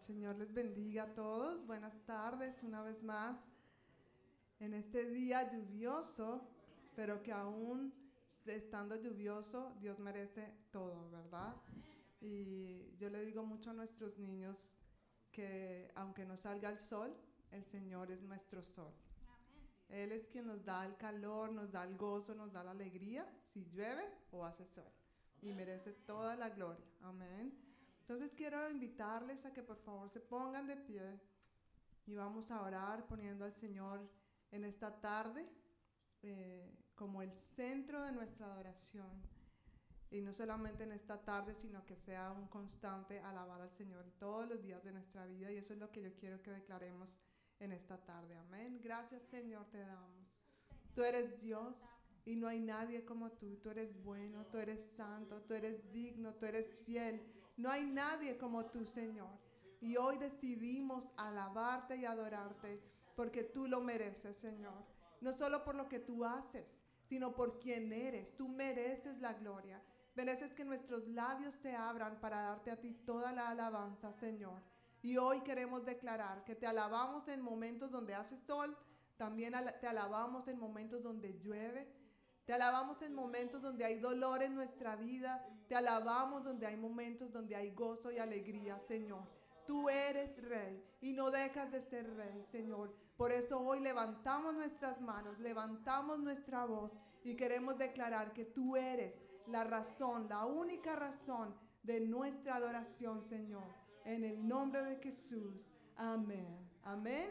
Señor les bendiga a todos. Buenas tardes una vez más en este día lluvioso, pero que aún estando lluvioso, Dios merece todo, ¿verdad? Y yo le digo mucho a nuestros niños que aunque no salga el sol, el Señor es nuestro sol. Él es quien nos da el calor, nos da el gozo, nos da la alegría, si llueve o hace sol. Y merece toda la gloria. Amén. Entonces quiero invitarles a que por favor se pongan de pie y vamos a orar poniendo al Señor en esta tarde eh, como el centro de nuestra adoración. Y no solamente en esta tarde, sino que sea un constante alabar al Señor todos los días de nuestra vida. Y eso es lo que yo quiero que declaremos en esta tarde. Amén. Gracias Señor te damos. Tú eres Dios y no hay nadie como tú. Tú eres bueno, tú eres santo, tú eres digno, tú eres fiel. No hay nadie como tú, Señor. Y hoy decidimos alabarte y adorarte porque tú lo mereces, Señor. No solo por lo que tú haces, sino por quien eres. Tú mereces la gloria. Mereces que nuestros labios se abran para darte a ti toda la alabanza, Señor. Y hoy queremos declarar que te alabamos en momentos donde hace sol, también te alabamos en momentos donde llueve, te alabamos en momentos donde hay dolor en nuestra vida. Te alabamos donde hay momentos donde hay gozo y alegría, Señor. Tú eres rey y no dejas de ser rey, Señor. Por eso hoy levantamos nuestras manos, levantamos nuestra voz y queremos declarar que tú eres la razón, la única razón de nuestra adoración, Señor. En el nombre de Jesús. Amén. Amén.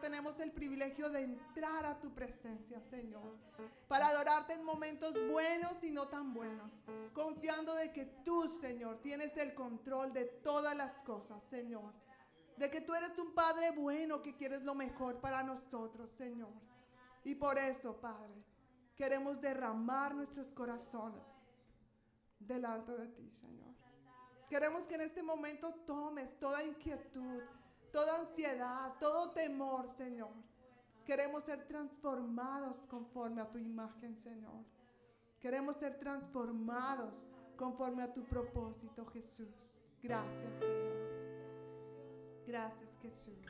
Tenemos el privilegio de entrar a tu presencia, Señor. Para adorarte en momentos buenos y no tan buenos. Confiando de que tú, Señor, tienes el control de todas las cosas, Señor. De que tú eres un Padre bueno que quieres lo mejor para nosotros, Señor. Y por eso, Padre, queremos derramar nuestros corazones delante de ti, Señor. Queremos que en este momento tomes toda inquietud, toda ansiedad, todo temor, Señor. Queremos ser transformados conforme a tu imagen, Señor. Queremos ser transformados conforme a tu propósito, Jesús. Gracias, Señor. Gracias, Jesús.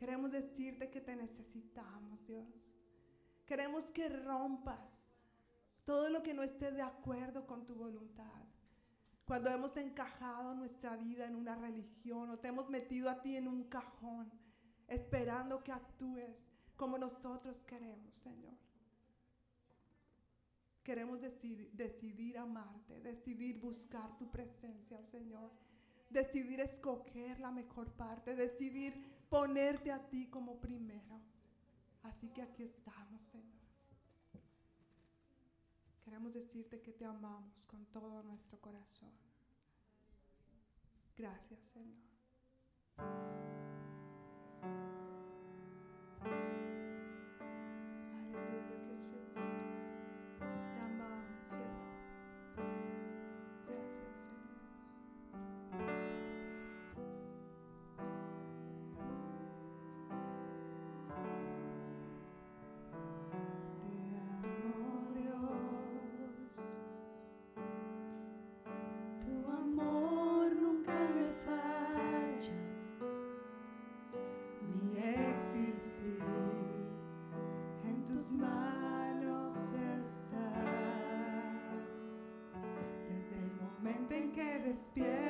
Queremos decirte que te necesitamos, Dios. Queremos que rompas todo lo que no esté de acuerdo con tu voluntad. Cuando hemos encajado nuestra vida en una religión o te hemos metido a ti en un cajón, esperando que actúes como nosotros queremos, Señor. Queremos decidir, amarte, decidir buscar tu presencia, Señor decidir escoger la mejor parte, decidir ponerte a ti como primero. Así que aquí estamos, Señor. Queremos decirte que te amamos con todo nuestro corazón. Gracias, Señor. que despierta.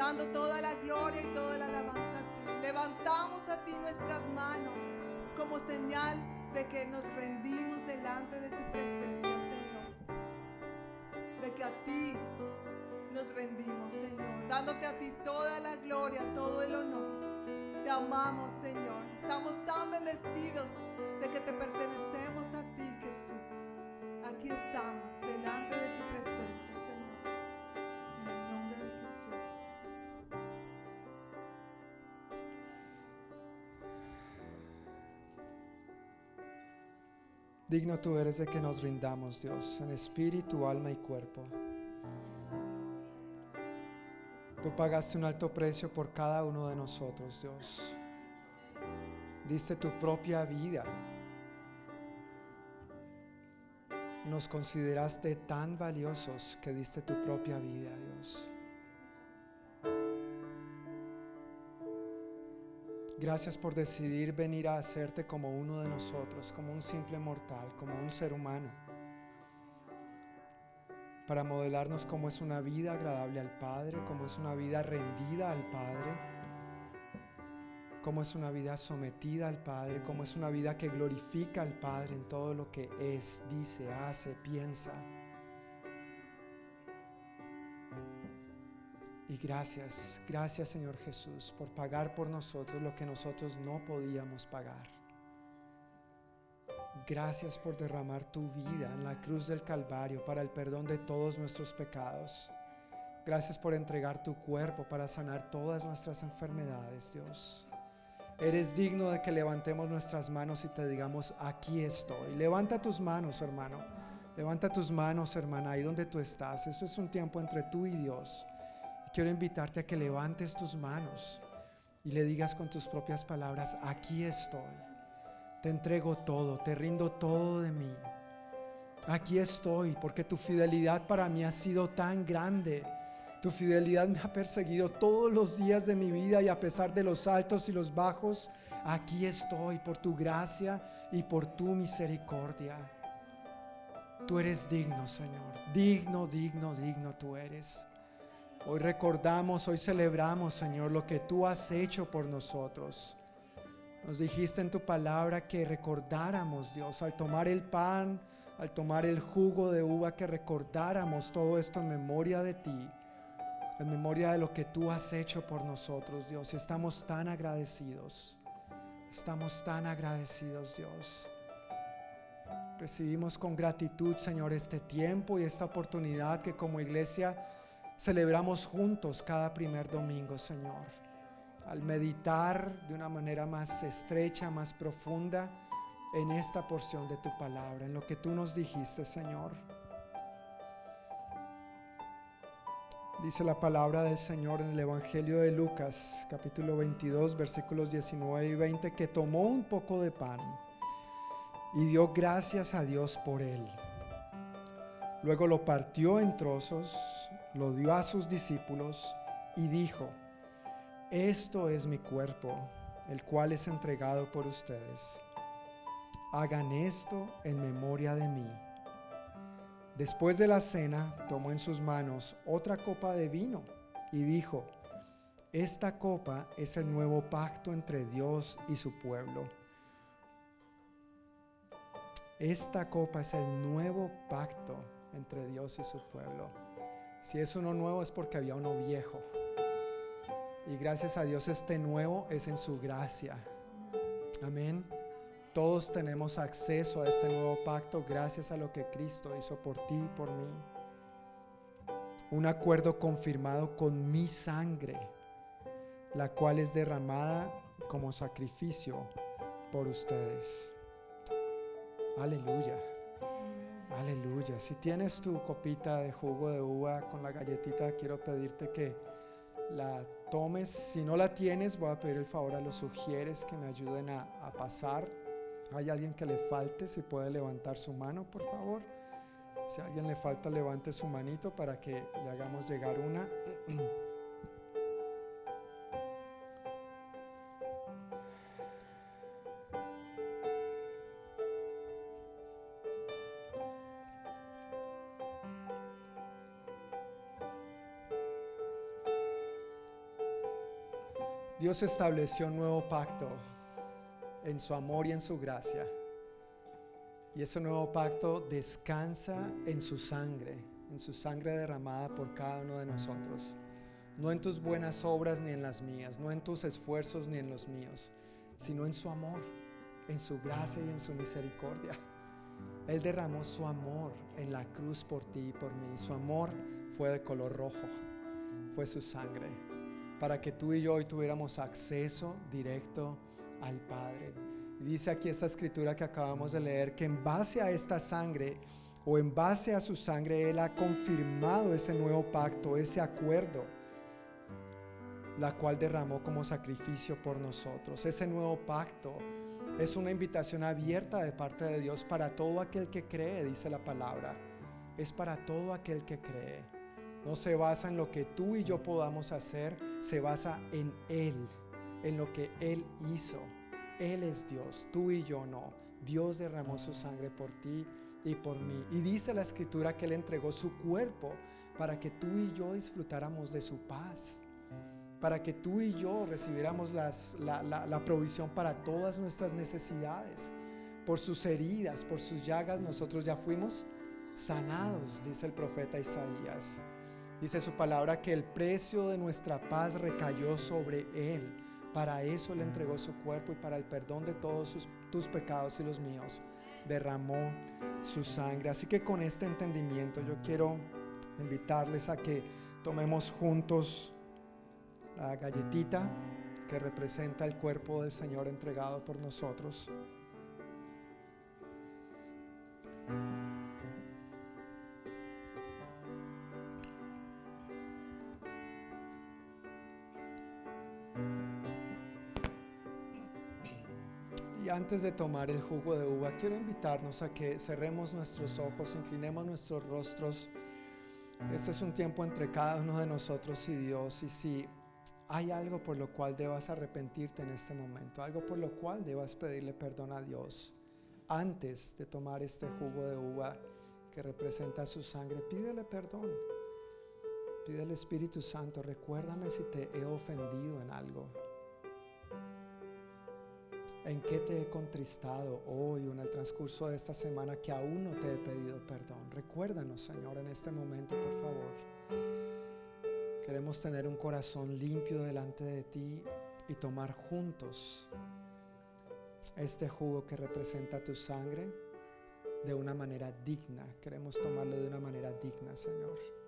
Dando toda la gloria y toda la alabanza a ti. Levantamos a ti nuestras manos como señal de que nos rendimos delante de tu presencia, Señor. De que a ti nos rendimos, Señor, dándote a ti toda la gloria, todo el honor. Te amamos, Señor. Estamos tan bendecidos de que te pertenecemos a ti, Jesús. Aquí estamos, delante de tu Digno tú eres de que nos rindamos, Dios, en espíritu, alma y cuerpo. Tú pagaste un alto precio por cada uno de nosotros, Dios. Diste tu propia vida. Nos consideraste tan valiosos que diste tu propia vida, Dios. Gracias por decidir venir a hacerte como uno de nosotros, como un simple mortal, como un ser humano, para modelarnos cómo es una vida agradable al Padre, cómo es una vida rendida al Padre, cómo es una vida sometida al Padre, cómo es una vida que glorifica al Padre en todo lo que es, dice, hace, piensa. Y gracias, gracias Señor Jesús por pagar por nosotros lo que nosotros no podíamos pagar. Gracias por derramar tu vida en la cruz del Calvario para el perdón de todos nuestros pecados. Gracias por entregar tu cuerpo para sanar todas nuestras enfermedades, Dios. Eres digno de que levantemos nuestras manos y te digamos, aquí estoy. Levanta tus manos, hermano. Levanta tus manos, hermana, ahí donde tú estás. Esto es un tiempo entre tú y Dios quiero invitarte a que levantes tus manos y le digas con tus propias palabras, aquí estoy, te entrego todo, te rindo todo de mí. Aquí estoy porque tu fidelidad para mí ha sido tan grande. Tu fidelidad me ha perseguido todos los días de mi vida y a pesar de los altos y los bajos, aquí estoy por tu gracia y por tu misericordia. Tú eres digno, Señor. Digno, digno, digno tú eres. Hoy recordamos, hoy celebramos, Señor, lo que tú has hecho por nosotros. Nos dijiste en tu palabra que recordáramos, Dios, al tomar el pan, al tomar el jugo de uva, que recordáramos todo esto en memoria de ti, en memoria de lo que tú has hecho por nosotros, Dios. Y estamos tan agradecidos, estamos tan agradecidos, Dios. Recibimos con gratitud, Señor, este tiempo y esta oportunidad que como iglesia celebramos juntos cada primer domingo, Señor. Al meditar de una manera más estrecha, más profunda en esta porción de tu palabra, en lo que tú nos dijiste, Señor. Dice la palabra del Señor en el Evangelio de Lucas, capítulo 22, versículos 19 y 20, que tomó un poco de pan y dio gracias a Dios por él. Luego lo partió en trozos lo dio a sus discípulos y dijo, esto es mi cuerpo, el cual es entregado por ustedes. Hagan esto en memoria de mí. Después de la cena, tomó en sus manos otra copa de vino y dijo, esta copa es el nuevo pacto entre Dios y su pueblo. Esta copa es el nuevo pacto entre Dios y su pueblo. Si es uno nuevo es porque había uno viejo. Y gracias a Dios este nuevo es en su gracia. Amén. Todos tenemos acceso a este nuevo pacto gracias a lo que Cristo hizo por ti y por mí. Un acuerdo confirmado con mi sangre, la cual es derramada como sacrificio por ustedes. Aleluya. Aleluya. Si tienes tu copita de jugo de uva con la galletita, quiero pedirte que la tomes. Si no la tienes, voy a pedir el favor a los sugieres que me ayuden a, a pasar. ¿Hay alguien que le falte? Si puede levantar su mano, por favor. Si a alguien le falta, levante su manito para que le hagamos llegar una. Dios estableció un nuevo pacto en su amor y en su gracia. Y ese nuevo pacto descansa en su sangre, en su sangre derramada por cada uno de nosotros. No en tus buenas obras ni en las mías, no en tus esfuerzos ni en los míos, sino en su amor, en su gracia y en su misericordia. Él derramó su amor en la cruz por ti y por mí. Su amor fue de color rojo, fue su sangre para que tú y yo hoy tuviéramos acceso directo al Padre. Dice aquí esta escritura que acabamos de leer, que en base a esta sangre o en base a su sangre, Él ha confirmado ese nuevo pacto, ese acuerdo, la cual derramó como sacrificio por nosotros. Ese nuevo pacto es una invitación abierta de parte de Dios para todo aquel que cree, dice la palabra. Es para todo aquel que cree. No se basa en lo que tú y yo podamos hacer, se basa en Él, en lo que Él hizo. Él es Dios, tú y yo no. Dios derramó su sangre por ti y por mí. Y dice la escritura que Él entregó su cuerpo para que tú y yo disfrutáramos de su paz, para que tú y yo recibiéramos la, la provisión para todas nuestras necesidades. Por sus heridas, por sus llagas, nosotros ya fuimos sanados, dice el profeta Isaías. Dice su palabra que el precio de nuestra paz recayó sobre Él. Para eso le entregó su cuerpo y para el perdón de todos tus pecados y los míos derramó su sangre. Así que con este entendimiento yo quiero invitarles a que tomemos juntos la galletita que representa el cuerpo del Señor entregado por nosotros. Antes de tomar el jugo de uva, quiero invitarnos a que cerremos nuestros ojos, inclinemos nuestros rostros. Este es un tiempo entre cada uno de nosotros y Dios. Y si hay algo por lo cual debas arrepentirte en este momento, algo por lo cual debas pedirle perdón a Dios, antes de tomar este jugo de uva que representa su sangre, pídele perdón. Pide al Espíritu Santo, recuérdame si te he ofendido en algo en qué te he contristado hoy o en el transcurso de esta semana que aún no te he pedido perdón. Recuérdanos, Señor, en este momento, por favor. Queremos tener un corazón limpio delante de ti y tomar juntos este jugo que representa tu sangre de una manera digna. Queremos tomarlo de una manera digna, Señor.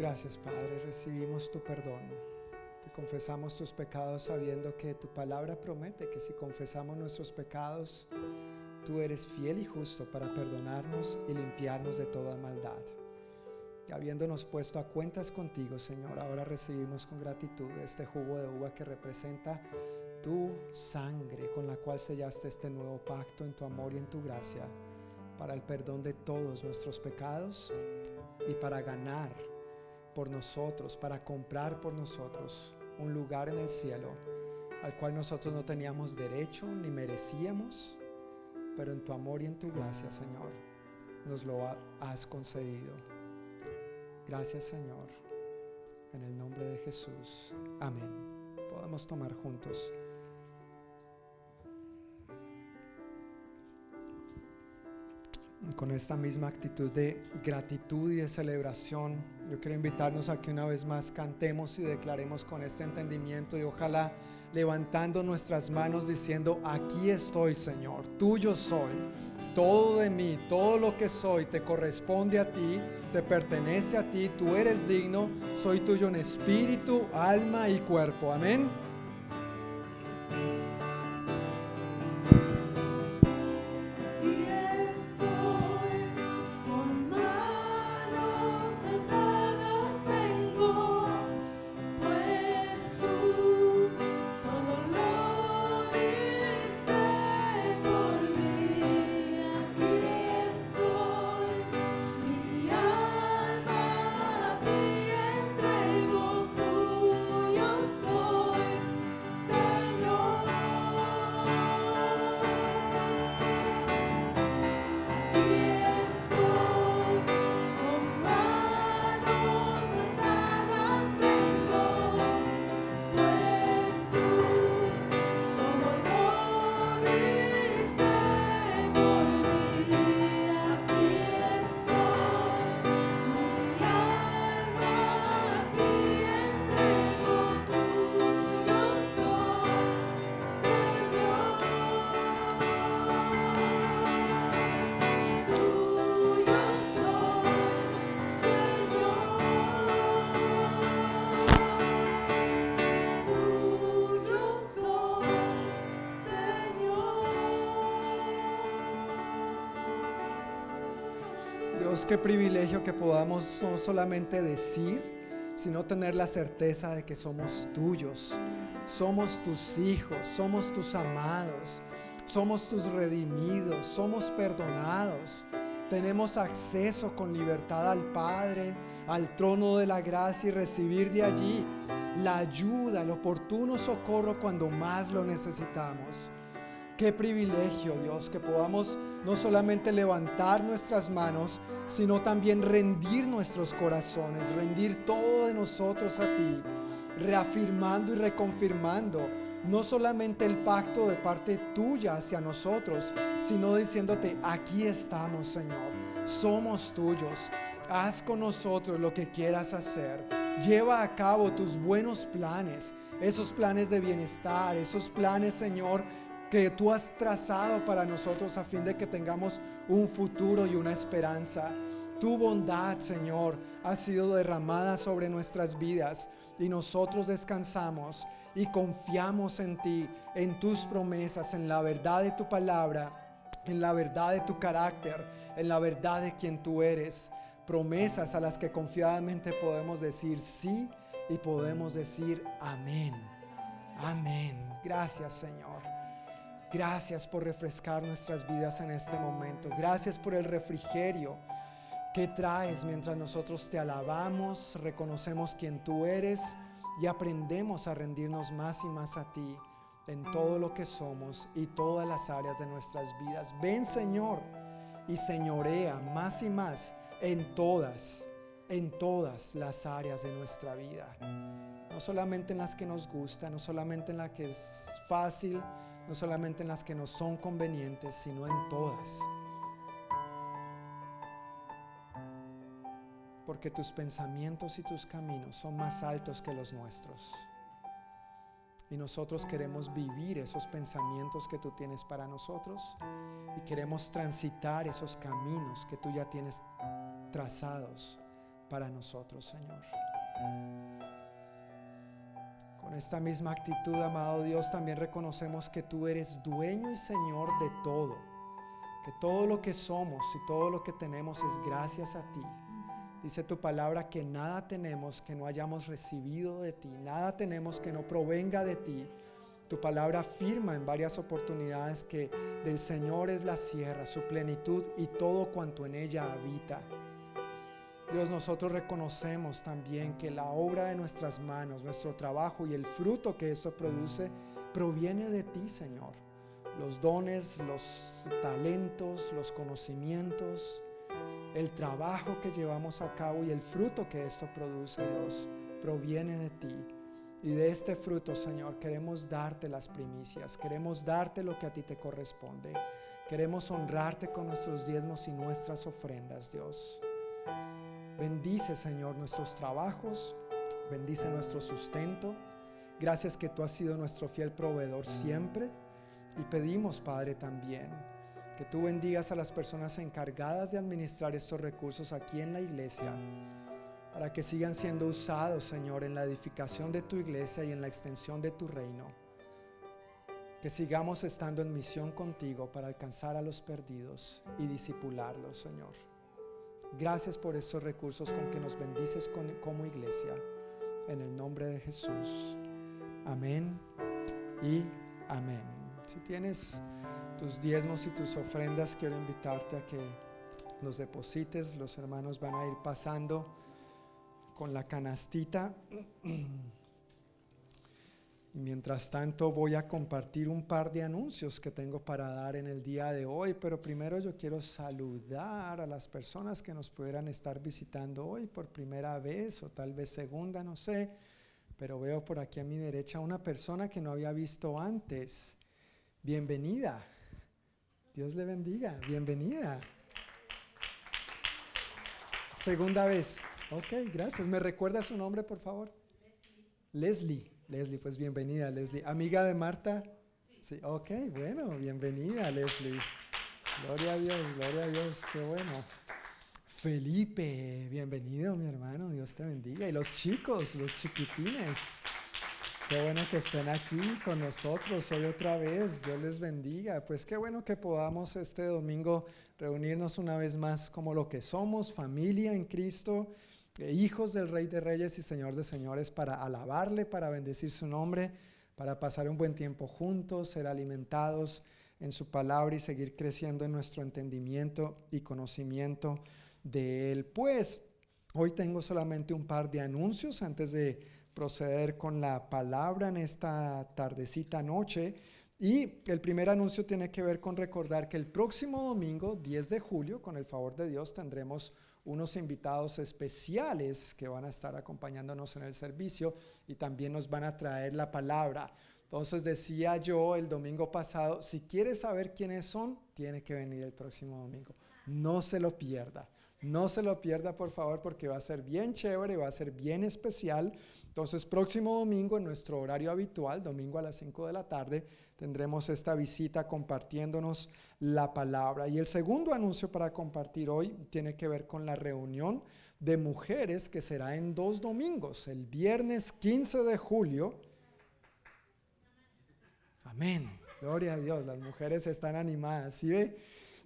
Gracias Padre, recibimos tu perdón. Te confesamos tus pecados sabiendo que tu palabra promete que si confesamos nuestros pecados, tú eres fiel y justo para perdonarnos y limpiarnos de toda maldad. Y habiéndonos puesto a cuentas contigo, Señor, ahora recibimos con gratitud este jugo de uva que representa tu sangre con la cual sellaste este nuevo pacto en tu amor y en tu gracia para el perdón de todos nuestros pecados y para ganar por nosotros, para comprar por nosotros un lugar en el cielo al cual nosotros no teníamos derecho ni merecíamos, pero en tu amor y en tu gracia, Señor, nos lo has concedido. Gracias, Señor, en el nombre de Jesús. Amén. Podemos tomar juntos. con esta misma actitud de gratitud y de celebración, yo quiero invitarnos a que una vez más cantemos y declaremos con este entendimiento y ojalá levantando nuestras manos diciendo, aquí estoy Señor, tuyo soy, todo de mí, todo lo que soy te corresponde a ti, te pertenece a ti, tú eres digno, soy tuyo en espíritu, alma y cuerpo. Amén. Qué privilegio que podamos no solamente decir, sino tener la certeza de que somos tuyos, somos tus hijos, somos tus amados, somos tus redimidos, somos perdonados. Tenemos acceso con libertad al Padre, al trono de la gracia y recibir de allí la ayuda, el oportuno socorro cuando más lo necesitamos. Qué privilegio, Dios, que podamos no solamente levantar nuestras manos, sino también rendir nuestros corazones, rendir todo de nosotros a ti, reafirmando y reconfirmando no solamente el pacto de parte tuya hacia nosotros, sino diciéndote, aquí estamos, Señor, somos tuyos, haz con nosotros lo que quieras hacer, lleva a cabo tus buenos planes, esos planes de bienestar, esos planes, Señor, que tú has trazado para nosotros a fin de que tengamos un futuro y una esperanza. Tu bondad, Señor, ha sido derramada sobre nuestras vidas y nosotros descansamos y confiamos en ti, en tus promesas, en la verdad de tu palabra, en la verdad de tu carácter, en la verdad de quien tú eres. Promesas a las que confiadamente podemos decir sí y podemos decir amén. Amén. Gracias, Señor. Gracias por refrescar nuestras vidas en este momento. Gracias por el refrigerio que traes mientras nosotros te alabamos, reconocemos quién tú eres y aprendemos a rendirnos más y más a ti en todo lo que somos y todas las áreas de nuestras vidas. Ven Señor y señorea más y más en todas, en todas las áreas de nuestra vida. No solamente en las que nos gusta, no solamente en las que es fácil, no solamente en las que nos son convenientes, sino en todas. Porque tus pensamientos y tus caminos son más altos que los nuestros. Y nosotros queremos vivir esos pensamientos que tú tienes para nosotros y queremos transitar esos caminos que tú ya tienes trazados para nosotros, Señor. Con esta misma actitud, amado Dios, también reconocemos que tú eres dueño y Señor de todo. Que todo lo que somos y todo lo que tenemos es gracias a ti. Dice tu palabra que nada tenemos que no hayamos recibido de ti, nada tenemos que no provenga de ti. Tu palabra afirma en varias oportunidades que del Señor es la sierra, su plenitud y todo cuanto en ella habita. Dios, nosotros reconocemos también que la obra de nuestras manos, nuestro trabajo y el fruto que eso produce, proviene de ti, Señor. Los dones, los talentos, los conocimientos, el trabajo que llevamos a cabo y el fruto que esto produce, Dios, proviene de ti. Y de este fruto, Señor, queremos darte las primicias, queremos darte lo que a ti te corresponde. Queremos honrarte con nuestros diezmos y nuestras ofrendas, Dios. Bendice, Señor, nuestros trabajos, bendice nuestro sustento. Gracias que tú has sido nuestro fiel proveedor siempre. Y pedimos, Padre, también que tú bendigas a las personas encargadas de administrar estos recursos aquí en la iglesia, para que sigan siendo usados, Señor, en la edificación de tu iglesia y en la extensión de tu reino. Que sigamos estando en misión contigo para alcanzar a los perdidos y disipularlos, Señor. Gracias por estos recursos con que nos bendices como iglesia. En el nombre de Jesús. Amén y amén. Si tienes tus diezmos y tus ofrendas, quiero invitarte a que los deposites. Los hermanos van a ir pasando con la canastita. Y mientras tanto voy a compartir un par de anuncios que tengo para dar en el día de hoy, pero primero yo quiero saludar a las personas que nos pudieran estar visitando hoy por primera vez o tal vez segunda, no sé, pero veo por aquí a mi derecha una persona que no había visto antes. Bienvenida. Dios le bendiga. Bienvenida. Segunda vez. Ok, gracias. ¿Me recuerda su nombre, por favor? Leslie. Leslie. Leslie, pues bienvenida, Leslie. ¿Amiga de Marta? Sí. Ok, bueno, bienvenida, Leslie. Gloria a Dios, gloria a Dios, qué bueno. Felipe, bienvenido, mi hermano, Dios te bendiga. Y los chicos, los chiquitines. Qué bueno que estén aquí con nosotros hoy otra vez. Dios les bendiga. Pues qué bueno que podamos este domingo reunirnos una vez más como lo que somos, familia en Cristo, hijos del Rey de Reyes y Señor de Señores, para alabarle, para bendecir su nombre, para pasar un buen tiempo juntos, ser alimentados en su palabra y seguir creciendo en nuestro entendimiento y conocimiento de Él. Pues hoy tengo solamente un par de anuncios antes de proceder con la palabra en esta tardecita noche. Y el primer anuncio tiene que ver con recordar que el próximo domingo, 10 de julio, con el favor de Dios, tendremos unos invitados especiales que van a estar acompañándonos en el servicio y también nos van a traer la palabra. Entonces decía yo el domingo pasado, si quieres saber quiénes son, tiene que venir el próximo domingo. No se lo pierda. No se lo pierda, por favor, porque va a ser bien chévere, va a ser bien especial. Entonces, próximo domingo, en nuestro horario habitual, domingo a las 5 de la tarde, tendremos esta visita compartiéndonos la palabra. Y el segundo anuncio para compartir hoy tiene que ver con la reunión de mujeres que será en dos domingos, el viernes 15 de julio. Amén. Gloria a Dios, las mujeres están animadas. ¿Sí ve?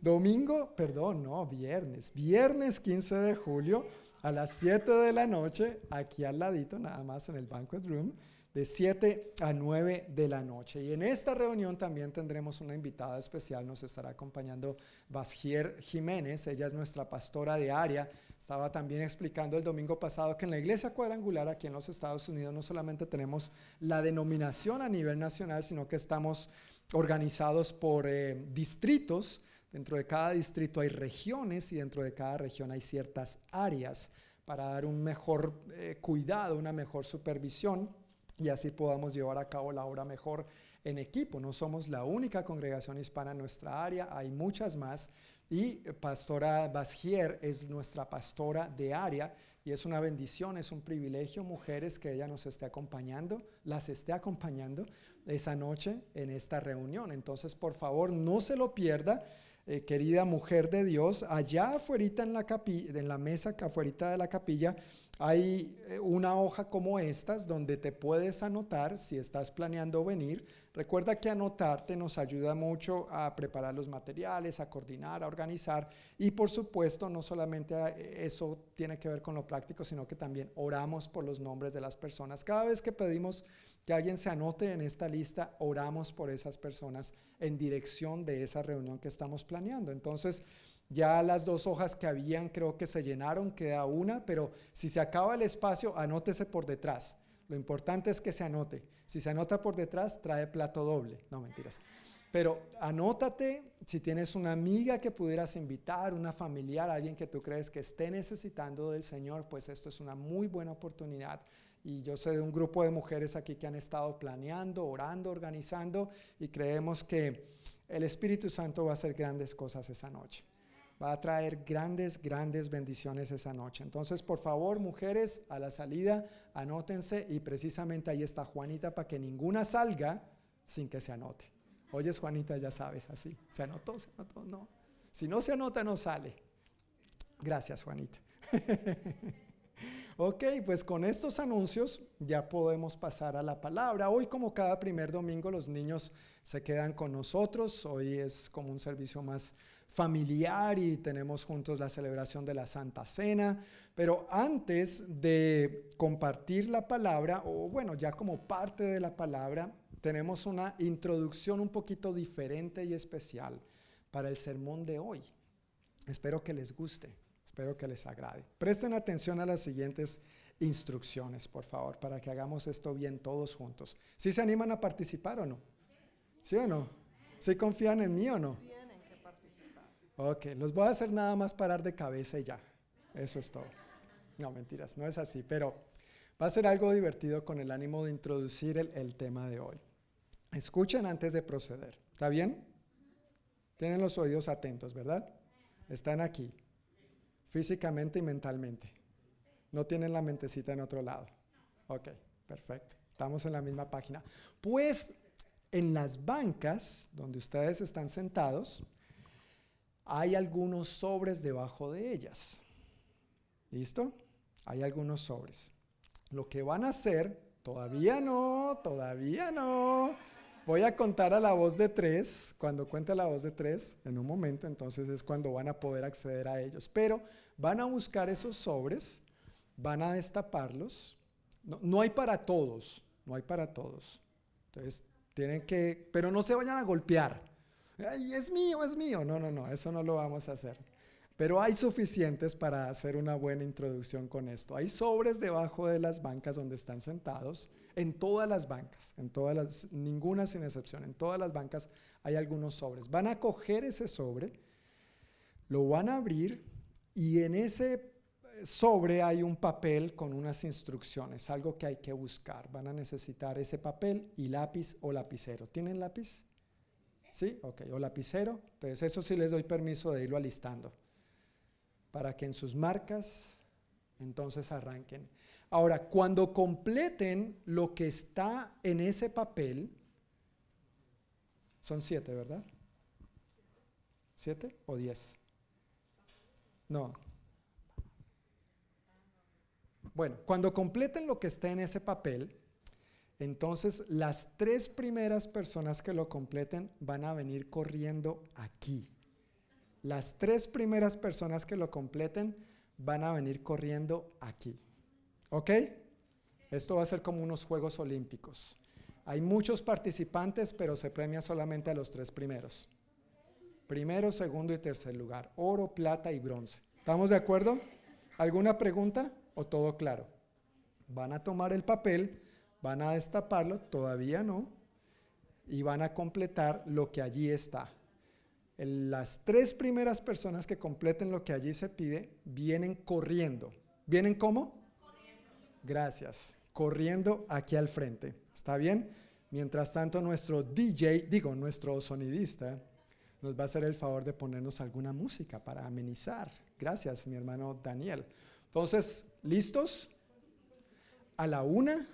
Domingo, perdón, no, viernes. Viernes 15 de julio a las 7 de la noche, aquí al ladito, nada más en el banquet room, de 7 a 9 de la noche. Y en esta reunión también tendremos una invitada especial, nos estará acompañando Basgier Jiménez, ella es nuestra pastora de área. Estaba también explicando el domingo pasado que en la iglesia cuadrangular aquí en los Estados Unidos no solamente tenemos la denominación a nivel nacional, sino que estamos organizados por eh, distritos Dentro de cada distrito hay regiones y dentro de cada región hay ciertas áreas para dar un mejor eh, cuidado, una mejor supervisión y así podamos llevar a cabo la obra mejor en equipo. No somos la única congregación hispana en nuestra área, hay muchas más y Pastora Basgier es nuestra pastora de área y es una bendición, es un privilegio, mujeres, que ella nos esté acompañando, las esté acompañando esa noche en esta reunión. Entonces, por favor, no se lo pierda. Eh, querida mujer de Dios, allá afuera en la, en la mesa afuera de la capilla hay eh, una hoja como estas donde te puedes anotar si estás planeando venir. Recuerda que anotarte nos ayuda mucho a preparar los materiales, a coordinar, a organizar y por supuesto no solamente eh, eso tiene que ver con lo práctico, sino que también oramos por los nombres de las personas. Cada vez que pedimos que alguien se anote en esta lista, oramos por esas personas en dirección de esa reunión que estamos planeando. Entonces, ya las dos hojas que habían creo que se llenaron, queda una, pero si se acaba el espacio, anótese por detrás. Lo importante es que se anote. Si se anota por detrás, trae plato doble. No, mentiras. Pero anótate si tienes una amiga que pudieras invitar, una familiar, alguien que tú crees que esté necesitando del Señor, pues esto es una muy buena oportunidad y yo sé de un grupo de mujeres aquí que han estado planeando, orando, organizando y creemos que el Espíritu Santo va a hacer grandes cosas esa noche. Va a traer grandes, grandes bendiciones esa noche. Entonces, por favor, mujeres, a la salida, anótense y precisamente ahí está Juanita para que ninguna salga sin que se anote. Oyes, Juanita, ya sabes, así. ¿Se anotó? ¿Se anotó? No. Si no se anota, no sale. Gracias, Juanita. Ok, pues con estos anuncios ya podemos pasar a la palabra. Hoy como cada primer domingo los niños se quedan con nosotros. Hoy es como un servicio más familiar y tenemos juntos la celebración de la Santa Cena. Pero antes de compartir la palabra, o bueno, ya como parte de la palabra, tenemos una introducción un poquito diferente y especial para el sermón de hoy. Espero que les guste. Espero que les agrade. Presten atención a las siguientes instrucciones, por favor, para que hagamos esto bien todos juntos. ¿Sí se animan a participar o no? ¿Sí o no? ¿Sí confían en mí o no? Tienen que participar. Ok, los voy a hacer nada más parar de cabeza y ya. Eso es todo. No, mentiras, no es así, pero va a ser algo divertido con el ánimo de introducir el, el tema de hoy. Escuchen antes de proceder. ¿Está bien? Tienen los oídos atentos, ¿verdad? Están aquí físicamente y mentalmente. No tienen la mentecita en otro lado. Ok, perfecto. Estamos en la misma página. Pues en las bancas donde ustedes están sentados, hay algunos sobres debajo de ellas. ¿Listo? Hay algunos sobres. Lo que van a hacer Todavía no, todavía no. Voy a contar a la voz de tres. Cuando cuente la voz de tres, en un momento, entonces es cuando van a poder acceder a ellos. Pero van a buscar esos sobres, van a destaparlos. No, no hay para todos, no hay para todos. Entonces, tienen que, pero no se vayan a golpear. Ay, es mío, es mío. No, no, no, eso no lo vamos a hacer. Pero hay suficientes para hacer una buena introducción con esto. Hay sobres debajo de las bancas donde están sentados, en todas las bancas, en todas las, ninguna sin excepción, en todas las bancas hay algunos sobres. Van a coger ese sobre, lo van a abrir y en ese sobre hay un papel con unas instrucciones, algo que hay que buscar. Van a necesitar ese papel y lápiz o lapicero. ¿Tienen lápiz? ¿Sí? Ok, o lapicero. Entonces eso sí les doy permiso de irlo alistando para que en sus marcas entonces arranquen. Ahora, cuando completen lo que está en ese papel, son siete, ¿verdad? ¿Siete o diez? No. Bueno, cuando completen lo que está en ese papel, entonces las tres primeras personas que lo completen van a venir corriendo aquí. Las tres primeras personas que lo completen van a venir corriendo aquí. ¿Ok? Esto va a ser como unos Juegos Olímpicos. Hay muchos participantes, pero se premia solamente a los tres primeros. Primero, segundo y tercer lugar. Oro, plata y bronce. ¿Estamos de acuerdo? ¿Alguna pregunta o todo claro? Van a tomar el papel, van a destaparlo, todavía no, y van a completar lo que allí está las tres primeras personas que completen lo que allí se pide vienen corriendo. ¿Vienen cómo? Gracias. Corriendo aquí al frente. ¿Está bien? Mientras tanto, nuestro DJ, digo, nuestro sonidista, nos va a hacer el favor de ponernos alguna música para amenizar. Gracias, mi hermano Daniel. Entonces, ¿listos? A la una,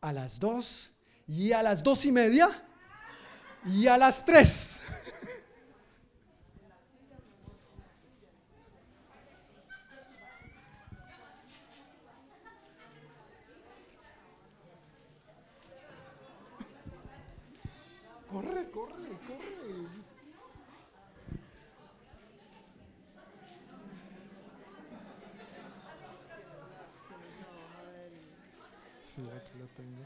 a las dos y a las dos y media y a las tres. Corre, corre, corre. Sí, aquí lo tengo.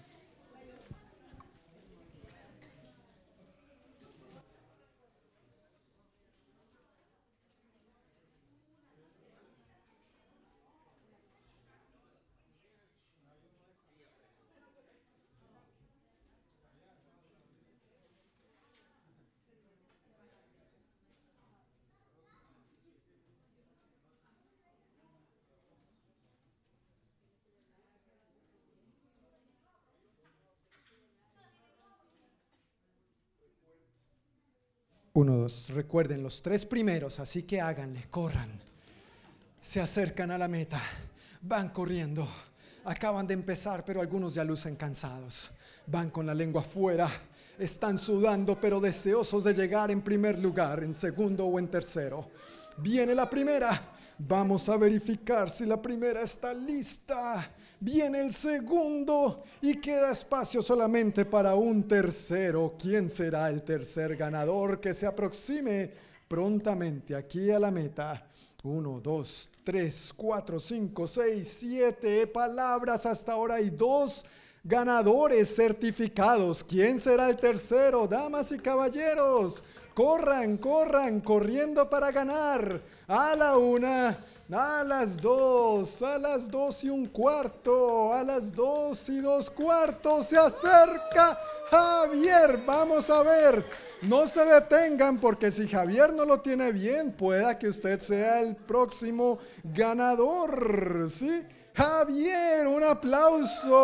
Uno, dos. Recuerden los tres primeros, así que háganle, corran. Se acercan a la meta, van corriendo. Acaban de empezar, pero algunos ya lucen cansados. Van con la lengua afuera, están sudando, pero deseosos de llegar en primer lugar, en segundo o en tercero. Viene la primera. Vamos a verificar si la primera está lista viene el segundo y queda espacio solamente para un tercero. ¿Quién será el tercer ganador que se aproxime prontamente aquí a la meta? Uno, dos, tres, cuatro, cinco, seis, siete palabras hasta ahora y dos ganadores certificados. ¿Quién será el tercero? Damas y caballeros, corran, corran, corriendo para ganar. A la una a las dos, a las dos y un cuarto, a las dos y dos cuartos se acerca Javier. Vamos a ver, no se detengan porque si Javier no lo tiene bien, pueda que usted sea el próximo ganador. ¿Sí? Javier, un aplauso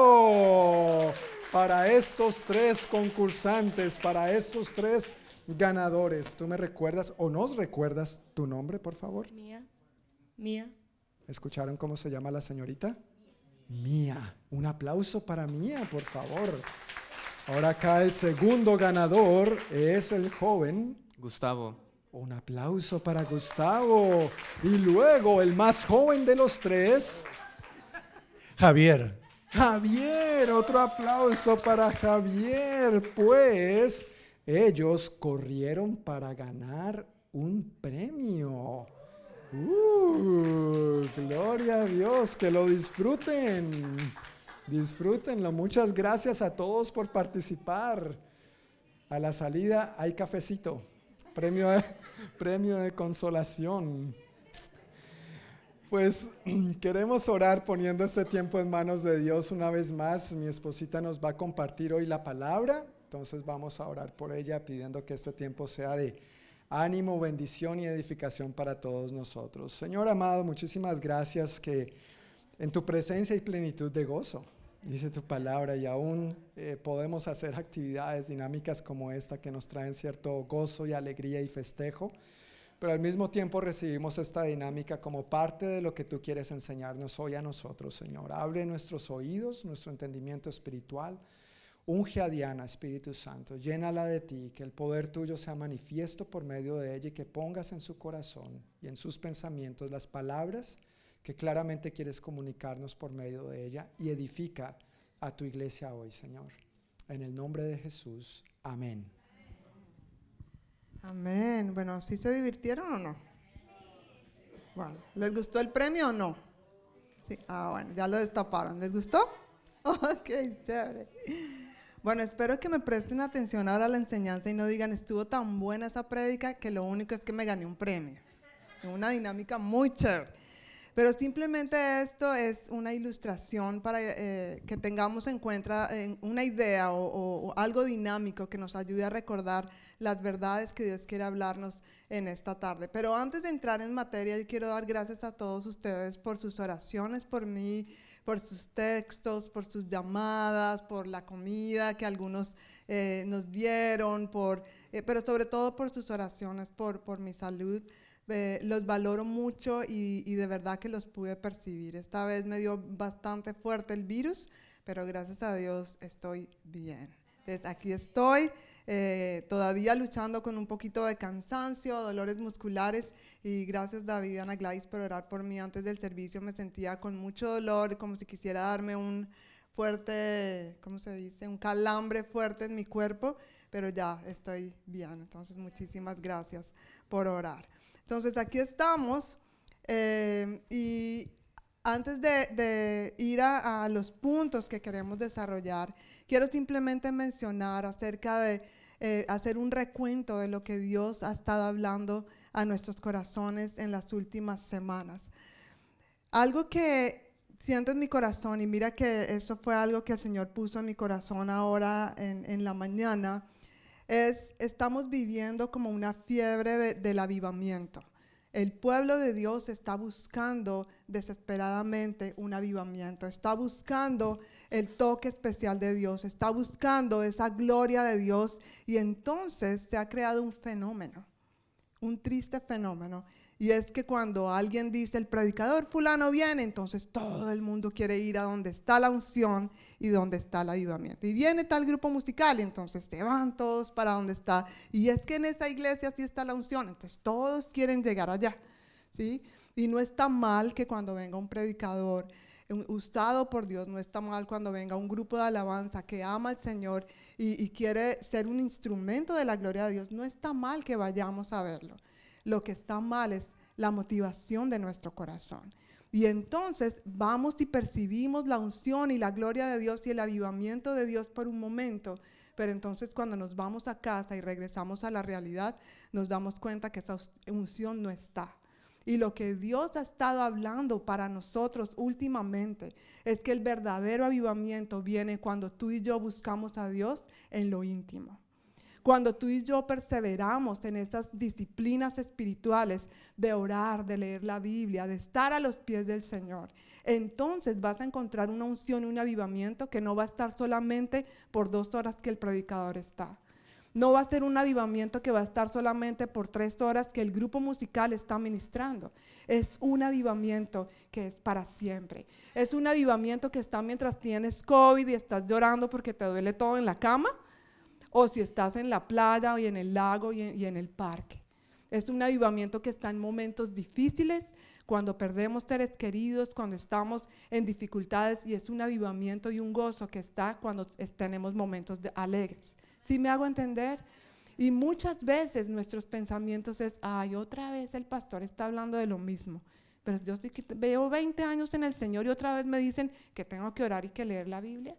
para estos tres concursantes, para estos tres ganadores. ¿Tú me recuerdas o nos recuerdas tu nombre, por favor? Mía. Mía. ¿Escucharon cómo se llama la señorita? Mía. Un aplauso para Mía, por favor. Ahora acá el segundo ganador es el joven Gustavo. Un aplauso para Gustavo. Y luego el más joven de los tres. Javier. Javier, otro aplauso para Javier, pues ellos corrieron para ganar un premio. Uh, gloria a Dios, que lo disfruten. Disfrútenlo. Muchas gracias a todos por participar. A la salida hay cafecito, premio de, premio de consolación. Pues queremos orar poniendo este tiempo en manos de Dios una vez más. Mi esposita nos va a compartir hoy la palabra, entonces vamos a orar por ella pidiendo que este tiempo sea de ánimo, bendición y edificación para todos nosotros. Señor amado, muchísimas gracias que en tu presencia hay plenitud de gozo dice tu palabra, y aún eh, podemos hacer actividades dinámicas como esta que nos traen cierto gozo y alegría y festejo, pero al mismo tiempo recibimos esta dinámica como parte de lo que tú quieres enseñarnos hoy a nosotros, Señor. Abre nuestros oídos, nuestro entendimiento espiritual. Unge a Diana, Espíritu Santo, llénala de ti, que el poder tuyo sea manifiesto por medio de ella y que pongas en su corazón y en sus pensamientos las palabras que claramente quieres comunicarnos por medio de ella y edifica a tu iglesia hoy, Señor. En el nombre de Jesús. Amén. Amén. Bueno, ¿sí se divirtieron o no? Bueno, ¿les gustó el premio o no? Sí. Ah, bueno, ya lo destaparon. ¿Les gustó? Ok, chévere. Bueno, espero que me presten atención ahora a la enseñanza y no digan, estuvo tan buena esa prédica que lo único es que me gané un premio. Una dinámica muy chévere. Pero simplemente esto es una ilustración para eh, que tengamos en cuenta una idea o, algo dinámico que nos ayude a recordar las verdades que Dios quiere hablarnos en esta tarde. Pero antes de entrar en materia, yo quiero dar gracias a todos ustedes por sus oraciones, por mí, por sus textos, por sus llamadas, por la comida que algunos eh, nos dieron, por, eh, pero sobre todo por sus oraciones, por, por mi salud los valoro mucho y, de verdad que los pude percibir. Esta vez me dio bastante fuerte el virus, pero gracias a Dios estoy bien. Desde aquí estoy. Eh, todavía luchando con un poquito de cansancio, dolores musculares y gracias David y Ana Gladys por orar por mí antes del servicio. Me sentía con mucho dolor, como si quisiera darme un fuerte, ¿cómo se dice? Un calambre fuerte en mi cuerpo, pero ya estoy bien. Entonces muchísimas gracias por orar. Entonces aquí estamos eh, y antes de, ir a, los puntos que queremos desarrollar, quiero simplemente mencionar acerca de eh, hacer un recuento de lo que Dios ha estado hablando a nuestros corazones en las últimas semanas. Algo que siento en mi corazón, y mira que eso fue algo que el Señor puso en mi corazón ahora en la mañana, es, estamos viviendo como una fiebre del avivamiento. El pueblo de Dios está buscando desesperadamente un avivamiento, está buscando el toque especial de Dios, está buscando esa gloria de Dios y entonces se ha creado un fenómeno, un triste fenómeno y es que cuando alguien dice, el predicador fulano viene, entonces todo el mundo quiere ir a donde está la unción y donde está el avivamiento. Y viene tal grupo musical, entonces se van todos para donde está. Y es que en esa iglesia sí está la unción, entonces todos quieren llegar allá. ¿sí? Y no está mal que cuando venga un predicador usado por Dios, no está mal cuando venga un grupo de alabanza que ama al Señor y, y quiere ser un instrumento de la gloria de Dios, no está mal que vayamos a verlo. Lo que está mal es la motivación de nuestro corazón. Y entonces vamos y percibimos la unción y la gloria de Dios y el avivamiento de Dios por un momento, pero entonces cuando nos vamos a casa y regresamos a la realidad, nos damos cuenta que esa unción no está. Y lo que Dios ha estado hablando para nosotros últimamente es que el verdadero avivamiento viene cuando tú y yo buscamos a Dios en lo íntimo. Cuando tú y yo perseveramos en esas disciplinas espirituales de orar, de leer la Biblia, de estar a los pies del Señor, entonces vas a encontrar una unción y un avivamiento que no va a estar solamente por dos horas que el predicador está. No va a ser un avivamiento que va a estar solamente por tres horas que el grupo musical está ministrando. Es un avivamiento que es para siempre. Es un avivamiento que está mientras tienes COVID y estás llorando porque te duele todo en la cama o si estás en la playa o en el lago y en, el parque. Es un avivamiento que está en momentos difíciles, cuando perdemos seres queridos, cuando estamos en dificultades y es un avivamiento y un gozo que está cuando tenemos momentos de alegres. ¿Sí me hago entender? Y muchas veces nuestros pensamientos es, ay, otra vez el pastor está hablando de lo mismo. Pero yo sí que veo 20 años en el Señor y otra vez me dicen que tengo que orar y que leer la Biblia.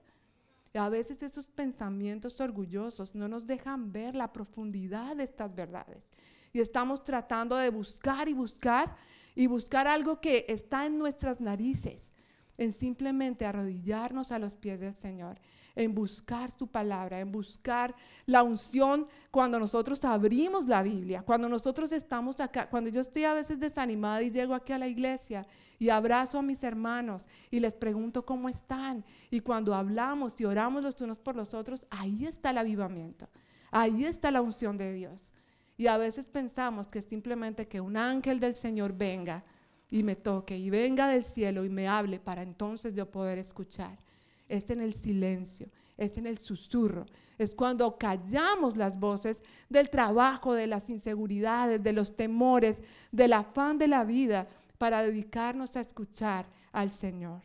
A veces esos pensamientos orgullosos no nos dejan ver la profundidad de estas verdades. Y estamos tratando de buscar y buscar y buscar algo que está en nuestras narices, en simplemente arrodillarnos a los pies del Señor, en buscar su palabra, en buscar la unción cuando nosotros abrimos la Biblia, cuando nosotros estamos acá, cuando yo estoy a veces desanimada y llego aquí a la iglesia y abrazo a mis hermanos y les pregunto cómo están, y cuando hablamos y oramos los unos por los otros, ahí está el avivamiento, ahí está la unción de Dios. Y a veces pensamos que es simplemente que un ángel del Señor venga y me toque y venga del cielo y me hable para entonces yo poder escuchar. Es en el silencio, es en el susurro, es cuando callamos las voces del trabajo, de las inseguridades, de los temores, del afán de la vida para dedicarnos a escuchar al Señor.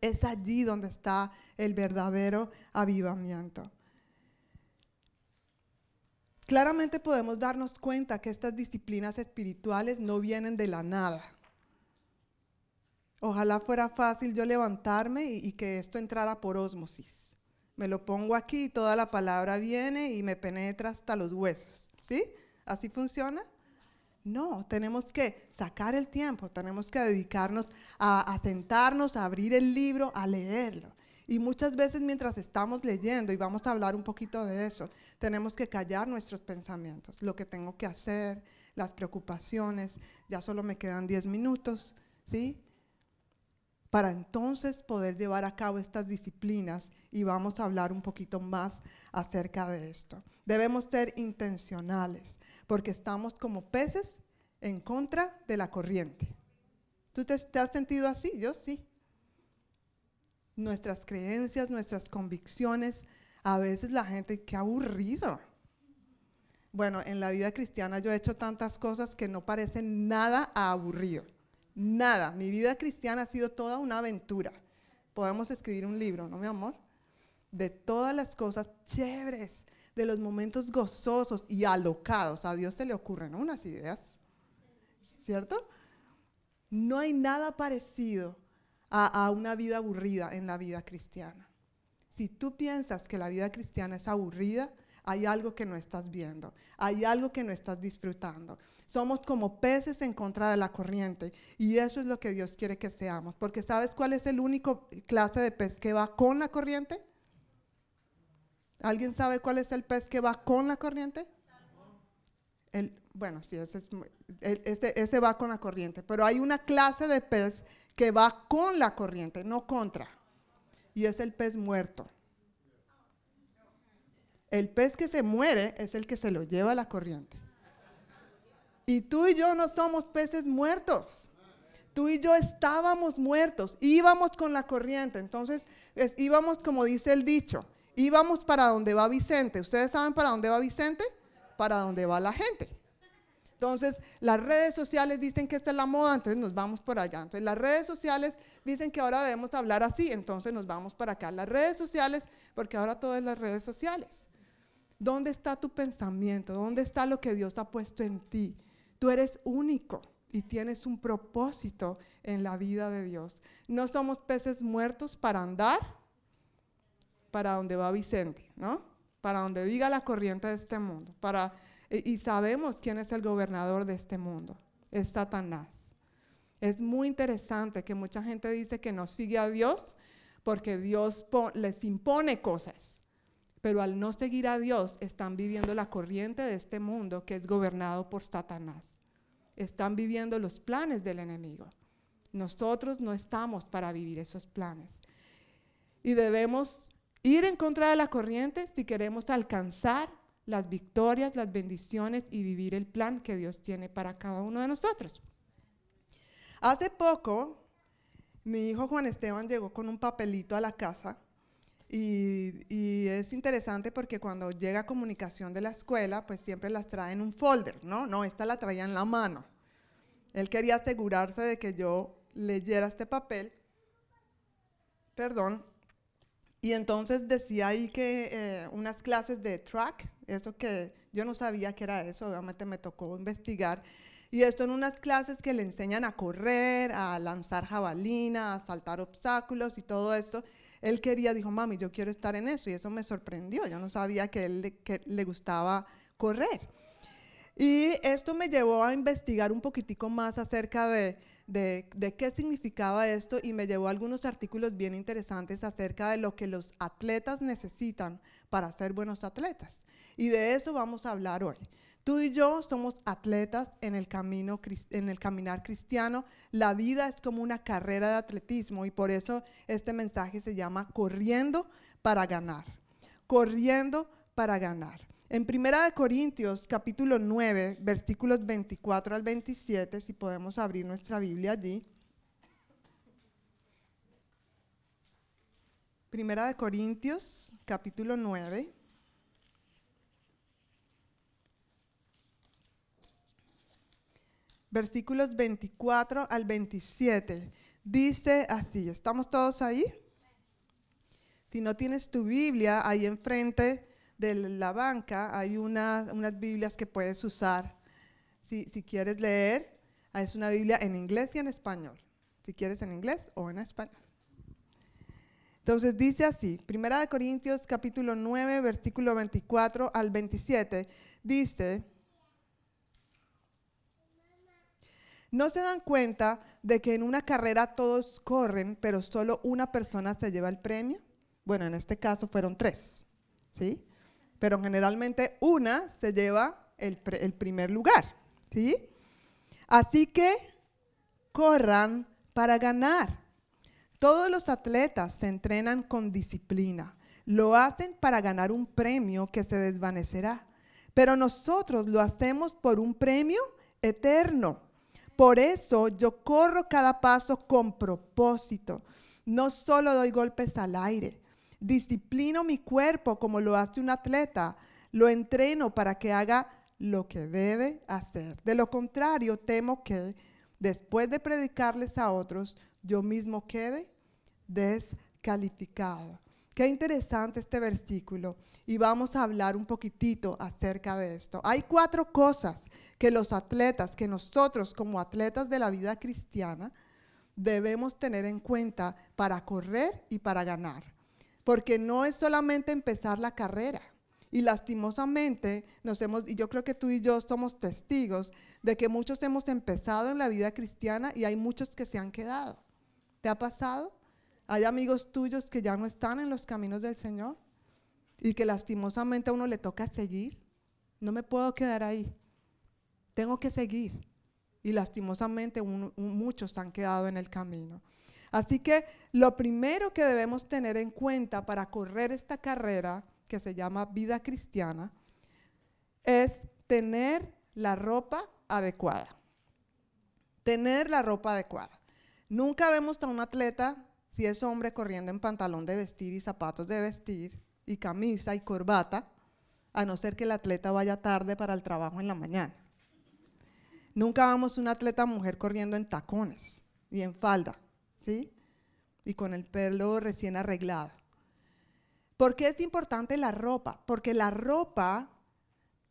Es allí donde está el verdadero avivamiento. Claramente podemos darnos cuenta que estas disciplinas espirituales no vienen de la nada. Ojalá fuera fácil yo levantarme y, que esto entrara por ósmosis. Me lo pongo aquí toda la palabra viene y me penetra hasta los huesos. ¿Sí? ¿Así funciona? No, tenemos que sacar el tiempo, tenemos que dedicarnos a sentarnos, a abrir el libro, a leerlo. Y muchas veces mientras estamos leyendo, y vamos a hablar un poquito de eso, tenemos que callar nuestros pensamientos, lo que tengo que hacer, las preocupaciones, ya solo me quedan 10 minutos, ¿sí? Para entonces poder llevar a cabo estas disciplinas y vamos a hablar un poquito más acerca de esto. Debemos ser intencionales porque estamos como peces en contra de la corriente. ¿Tú te, has sentido así? Yo sí nuestras creencias, nuestras convicciones. A veces la gente, qué aburrido. Bueno, en la vida cristiana yo he hecho tantas cosas que no parecen nada aburrido. Nada. Mi vida cristiana ha sido toda una aventura. Podemos escribir un libro, ¿no, mi amor? De todas las cosas chéveres, de los momentos gozosos y alocados. A Dios se le ocurren unas ideas, ¿cierto? No hay nada parecido a, una vida aburrida en la vida cristiana. Si tú piensas que la vida cristiana es aburrida, hay algo que no estás viendo, hay algo que no estás disfrutando. Somos como peces en contra de la corriente y eso es lo que Dios quiere que seamos, porque ¿sabes cuál es el único clase de pez que va con la corriente? ¿Alguien sabe cuál es el pez que va con la corriente? El, bueno, sí, ese, ese va con la corriente, pero hay una clase de pez que va con la corriente, no contra. Y es el pez muerto. El pez que se muere es el que se lo lleva a la corriente. Y tú y yo no somos peces muertos. Tú y yo estábamos muertos, íbamos con la corriente. Entonces íbamos como dice el dicho, íbamos para donde va Vicente. ¿Ustedes saben para dónde va Vicente? Para donde va la gente. Entonces, las redes sociales dicen que esta es la moda, entonces nos vamos por allá. Entonces, las redes sociales dicen que ahora debemos hablar así, entonces nos vamos para acá. Las redes sociales, porque ahora todo es las redes sociales. ¿Dónde está tu pensamiento? ¿Dónde está lo que Dios ha puesto en ti? Tú eres único y tienes un propósito en la vida de Dios. No somos peces muertos para andar para donde va Vicente, ¿no? Para donde diga la corriente de este mundo, para y sabemos quién es el gobernador de este mundo. Es Satanás. Es muy interesante que mucha gente dice que no sigue a Dios porque Dios les impone cosas. Pero al no seguir a Dios están viviendo la corriente de este mundo que es gobernado por Satanás. Están viviendo los planes del enemigo. Nosotros no estamos para vivir esos planes. Y debemos ir en contra de la corriente si queremos alcanzar las victorias, las bendiciones y vivir el plan que Dios tiene para cada uno de nosotros. Hace poco, mi hijo Juan Esteban llegó con un papelito a la casa y, es interesante porque cuando llega comunicación de la escuela, pues siempre las traen en un folder, ¿no? No, esta la traía en la mano. Él quería asegurarse de que yo leyera este papel. Perdón. Y entonces decía ahí que eh, unas clases de track, eso que yo no sabía que era eso, obviamente me tocó investigar. Y esto en unas clases que le enseñan a correr, a lanzar jabalina, a saltar obstáculos y todo esto. Él quería, dijo, mami, yo quiero estar en eso. Y eso me sorprendió. Yo no sabía que él que le gustaba correr. Y esto me llevó a investigar un poquitico más acerca de, de, qué significaba esto y me llevó a algunos artículos bien interesantes acerca de lo que los atletas necesitan para ser buenos atletas. Y de eso vamos a hablar hoy. Tú y yo somos atletas en el, camino, en el caminar cristiano. La vida es como una carrera de atletismo y por eso este mensaje se llama Corriendo para ganar. Corriendo para ganar. En Primera de Corintios, capítulo 9, versículos 24 al 27, si podemos abrir nuestra Biblia allí. Primera de Corintios, capítulo 9. Versículos 24 al 27. Dice así, ¿estamos todos ahí? Si no tienes tu Biblia ahí enfrente, de la banca hay unas Biblias que puedes usar. Si, si quieres leer, es una Biblia en inglés y en español. Si quieres en inglés o en español. Entonces dice así, Primera de Corintios capítulo 9, versículo 24 al 27, dice, ¿no se dan cuenta de que en una carrera todos corren, pero solo una persona se lleva el premio? Bueno, en este caso fueron tres, ¿sí? Pero generalmente una se lleva el, primer lugar, ¿sí? Así que corran para ganar. Todos los atletas se entrenan con disciplina. Lo hacen para ganar un premio que se desvanecerá. Pero nosotros lo hacemos por un premio eterno. Por eso yo corro cada paso con propósito. No solo doy golpes al aire, Disciplino mi cuerpo como lo hace un atleta. Lo entreno para que haga lo que debe hacer. De lo contrario, temo que después de predicarles a otros, yo mismo quede descalificado. Qué interesante este versículo y vamos a hablar un poquitito acerca de esto. Hay cuatro cosas que los atletas, que nosotros como atletas de la vida cristiana, debemos tener en cuenta para correr y para ganar porque no es solamente empezar la carrera. Y lastimosamente nos hemos, y yo creo que tú y yo somos testigos de que muchos hemos empezado en la vida cristiana y hay muchos que se han quedado. ¿Te ha pasado? Hay amigos tuyos que ya no están en los caminos del Señor y que lastimosamente a uno le toca seguir. No me puedo quedar ahí. Tengo que seguir. Y lastimosamente muchos han quedado en el camino. Así que lo primero que debemos tener en cuenta para correr esta carrera, que se llama vida cristiana, es tener la ropa adecuada. Tener la ropa adecuada. Nunca vemos a un atleta, si es hombre, corriendo en pantalón de vestir y zapatos de vestir y camisa y corbata, a no ser que el atleta vaya tarde para el trabajo en la mañana. Nunca vemos un atleta mujer corriendo en tacones y en falda. ¿Sí? Y con el pelo recién arreglado. ¿Por qué es importante la ropa? Porque la ropa,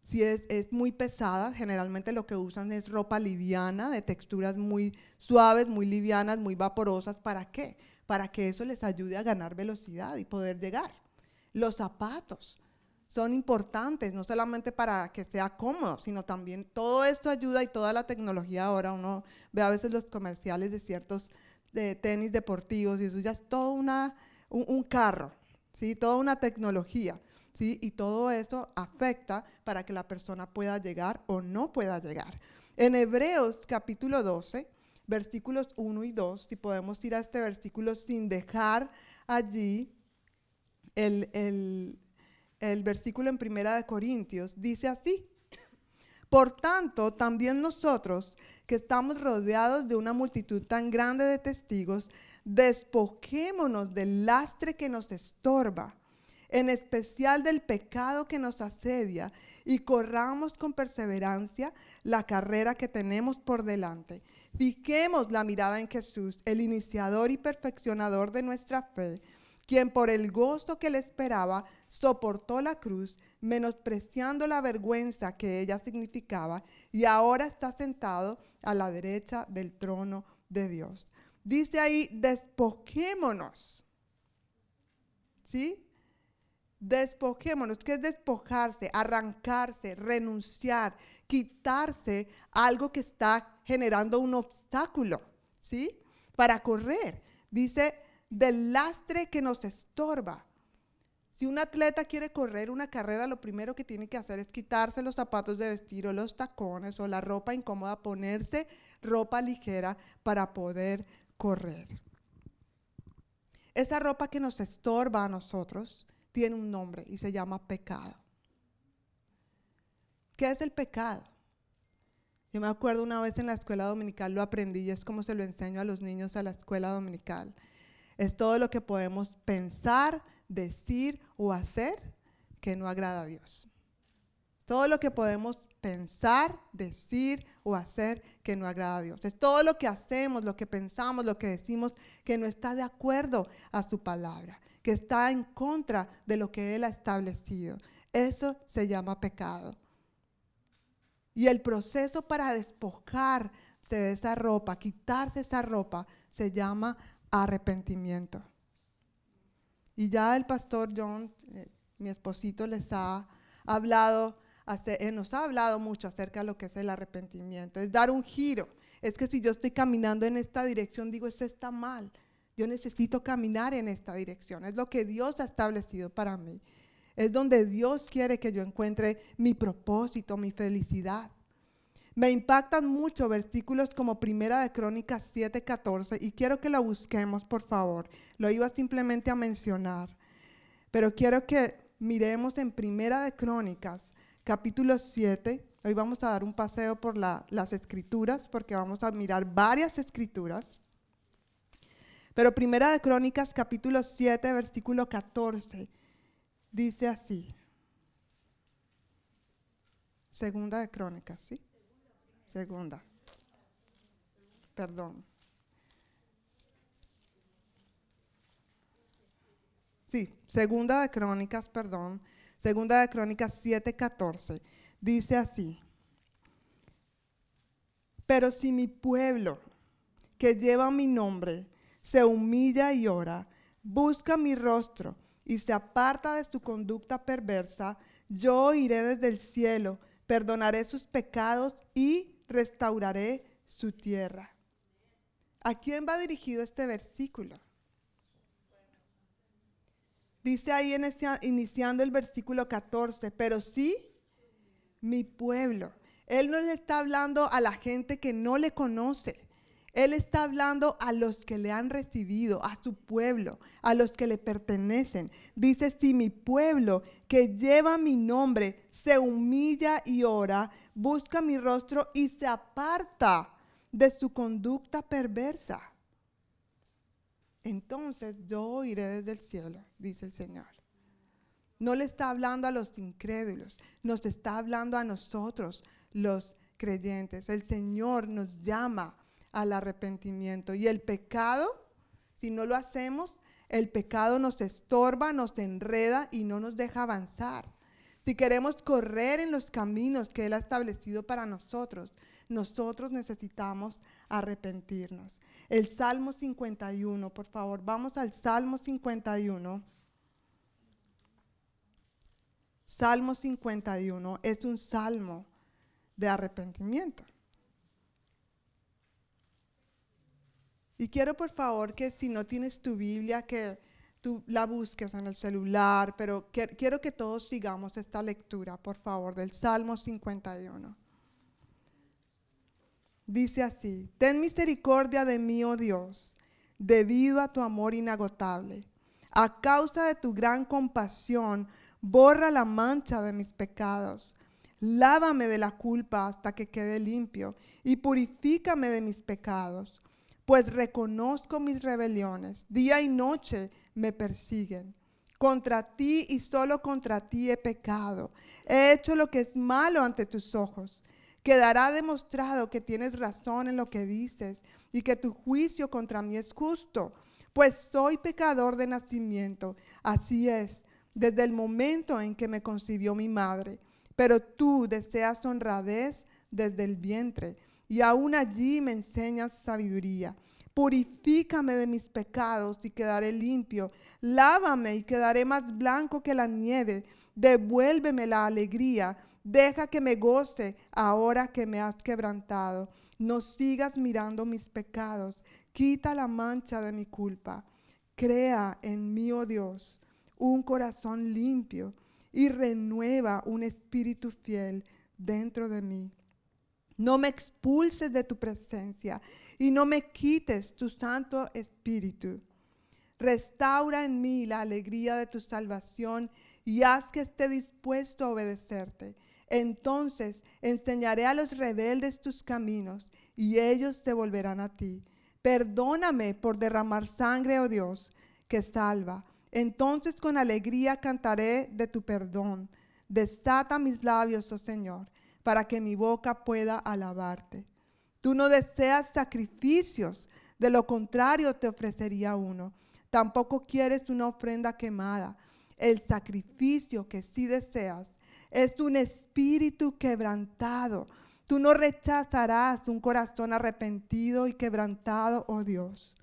si es, es, muy pesada, generalmente lo que usan es ropa liviana, de texturas muy suaves, muy livianas, muy vaporosas. ¿Para qué? Para que eso les ayude a ganar velocidad y poder llegar. Los zapatos son importantes, no solamente para que sea cómodo, sino también todo esto ayuda y toda la tecnología ahora, uno ve a veces los comerciales de ciertos de tenis deportivos y eso ya es todo una, un, carro, ¿sí? toda una tecnología. ¿sí? Y todo eso afecta para que la persona pueda llegar o no pueda llegar. En Hebreos capítulo 12, versículos 1 y 2, si podemos ir a este versículo sin dejar allí el, el, el versículo en Primera de Corintios, dice así. Por tanto, también nosotros, que estamos rodeados de una multitud tan grande de testigos, despojémonos del lastre que nos estorba en especial del pecado que nos asedia, y corramos con perseverancia la carrera que tenemos por delante. Fijemos la mirada en Jesús, el iniciador y perfeccionador de nuestra fe, quien por el gozo que le esperaba soportó la cruz, menospreciando la vergüenza que ella significaba, y ahora está sentado a la derecha del trono de Dios. Dice ahí, despojémonos. ¿Sí? Despojémonos, que es despojarse, arrancarse, renunciar, quitarse algo que está generando un obstáculo, ¿sí? Para correr. Dice, del lastre que nos estorba. Si un atleta quiere correr una carrera, lo primero que tiene que hacer es quitarse los zapatos de vestir o los tacones o la ropa incómoda, ponerse ropa ligera para poder correr. Esa ropa que nos estorba a nosotros tiene un nombre y se llama pecado. ¿Qué es el pecado? Yo me acuerdo una vez en la escuela dominical lo aprendí y es como se lo enseño a los niños a la escuela dominical. Es todo lo que podemos pensar, decir o hacer que no agrada a Dios. Todo lo que podemos pensar, decir o hacer que no agrada a Dios. Es todo lo que hacemos, lo que pensamos, lo que decimos que no está de acuerdo a su palabra que está en contra de lo que Él ha establecido. Eso se llama pecado. Y el proceso para despojarse de esa ropa, quitarse esa ropa, se llama arrepentimiento. Y ya el pastor John, eh, mi esposito, les ha hablado, eh, nos ha hablado mucho acerca de lo que es el arrepentimiento. Es dar un giro. Es que si yo estoy caminando en esta dirección, digo, esto está mal. Yo necesito caminar en esta dirección. Es lo que Dios ha establecido para mí. Es donde Dios quiere que yo encuentre mi propósito, mi felicidad. Me impactan mucho versículos como Primera de Crónicas 7:14 y quiero que lo busquemos, por favor. Lo iba simplemente a mencionar, pero quiero que miremos en Primera de Crónicas, capítulo 7. Hoy vamos a dar un paseo por las escrituras porque vamos a mirar varias escrituras. Pero Primera de Crónicas capítulo 7, versículo 14, dice así. Segunda de Crónicas, ¿sí? Segunda. Perdón. Sí, segunda de Crónicas, perdón. Segunda de Crónicas 7, 14. Dice así. Pero si mi pueblo, que lleva mi nombre, se humilla y ora, busca mi rostro y se aparta de su conducta perversa, yo iré desde el cielo, perdonaré sus pecados y restauraré su tierra. ¿A quién va dirigido este versículo? Dice ahí en iniciando el versículo 14, pero sí, mi pueblo. Él no le está hablando a la gente que no le conoce. Él está hablando a los que le han recibido, a su pueblo, a los que le pertenecen. Dice, si mi pueblo que lleva mi nombre se humilla y ora, busca mi rostro y se aparta de su conducta perversa. Entonces yo iré desde el cielo, dice el Señor. No le está hablando a los incrédulos, nos está hablando a nosotros, los creyentes. El Señor nos llama al arrepentimiento. Y el pecado, si no lo hacemos, el pecado nos estorba, nos enreda y no nos deja avanzar. Si queremos correr en los caminos que Él ha establecido para nosotros, nosotros necesitamos arrepentirnos. El Salmo 51, por favor, vamos al Salmo 51. Salmo 51 es un salmo de arrepentimiento. Y quiero por favor que si no tienes tu Biblia, que tú la busques en el celular, pero quiero que todos sigamos esta lectura, por favor, del Salmo 51. Dice así, ten misericordia de mí, oh Dios, debido a tu amor inagotable. A causa de tu gran compasión, borra la mancha de mis pecados. Lávame de la culpa hasta que quede limpio y purifícame de mis pecados pues reconozco mis rebeliones, día y noche me persiguen. Contra ti y solo contra ti he pecado. He hecho lo que es malo ante tus ojos. Quedará demostrado que tienes razón en lo que dices y que tu juicio contra mí es justo, pues soy pecador de nacimiento. Así es, desde el momento en que me concibió mi madre. Pero tú deseas honradez desde el vientre y aún allí me enseñas sabiduría. Purifícame de mis pecados y quedaré limpio. Lávame y quedaré más blanco que la nieve. Devuélveme la alegría. Deja que me goce ahora que me has quebrantado. No sigas mirando mis pecados. Quita la mancha de mi culpa. Crea en mí, oh Dios, un corazón limpio y renueva un espíritu fiel dentro de mí. No me expulses de tu presencia y no me quites tu Santo Espíritu. Restaura en mí la alegría de tu salvación y haz que esté dispuesto a obedecerte. Entonces enseñaré a los rebeldes tus caminos y ellos se volverán a ti. Perdóname por derramar sangre, oh Dios, que salva. Entonces con alegría cantaré de tu perdón. Desata mis labios, oh Señor para que mi boca pueda alabarte. Tú no deseas sacrificios, de lo contrario te ofrecería uno. Tampoco quieres una ofrenda quemada. El sacrificio que sí deseas es un espíritu quebrantado. Tú no rechazarás un corazón arrepentido y quebrantado, oh Dios.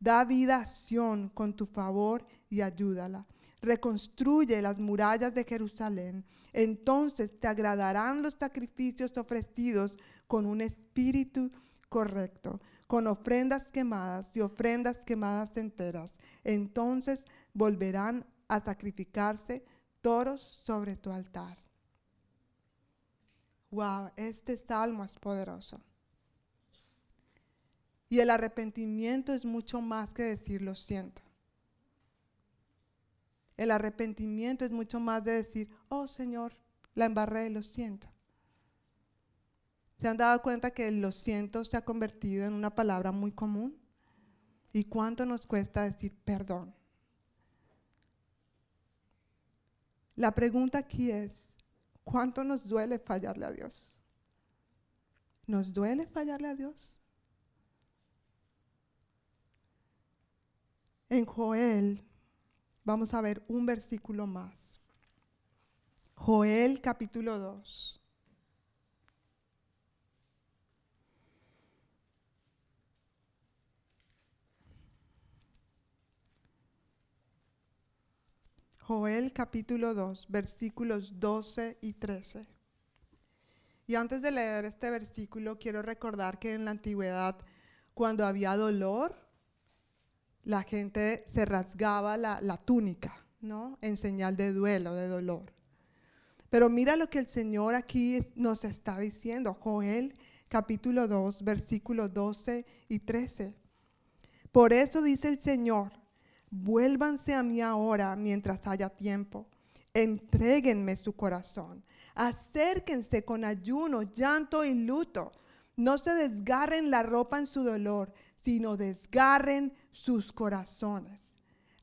Da vida a Sión con tu favor y ayúdala. Reconstruye las murallas de Jerusalén entonces te agradarán los sacrificios ofrecidos con un espíritu correcto, con ofrendas quemadas y ofrendas quemadas enteras. Entonces volverán a sacrificarse toros sobre tu altar. Wow, este salmo es poderoso. Y el arrepentimiento es mucho más que decir lo siento. El arrepentimiento es mucho más de decir, oh Señor, la embarré, lo siento. ¿Se han dado cuenta que lo siento se ha convertido en una palabra muy común? ¿Y cuánto nos cuesta decir perdón? La pregunta aquí es, ¿cuánto nos duele fallarle a Dios? ¿Nos duele fallarle a Dios? En Joel Vamos a ver un versículo más. Joel capítulo 2. Joel capítulo 2, versículos 12 y 13. Y antes de leer este versículo, quiero recordar que en la antigüedad, cuando había dolor, la gente se rasgaba la, túnica, ¿no? En señal de duelo, de dolor. Pero mira lo que el Señor aquí nos está diciendo, Joel capítulo 2, versículos 12 y 13. Por eso dice el Señor, vuélvanse a mí ahora mientras haya tiempo, entréguenme su corazón, acérquense con ayuno, llanto y luto, no se desgarren la ropa en su dolor, sino desgarren sus corazones.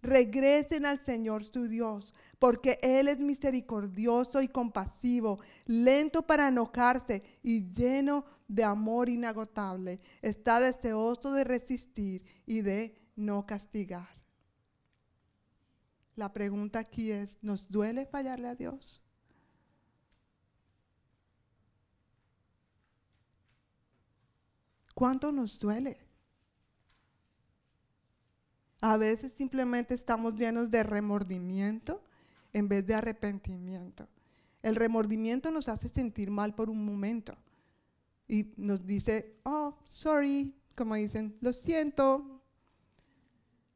Regresen al Señor su Dios, porque Él es misericordioso y compasivo, lento para enojarse y lleno de amor inagotable. Está deseoso de resistir y de no castigar. La pregunta aquí es, ¿nos duele fallarle a Dios? ¿Cuánto nos duele? A veces simplemente estamos llenos de remordimiento en vez de arrepentimiento. El remordimiento nos hace sentir mal por un momento y nos dice, oh, sorry, como dicen, lo siento.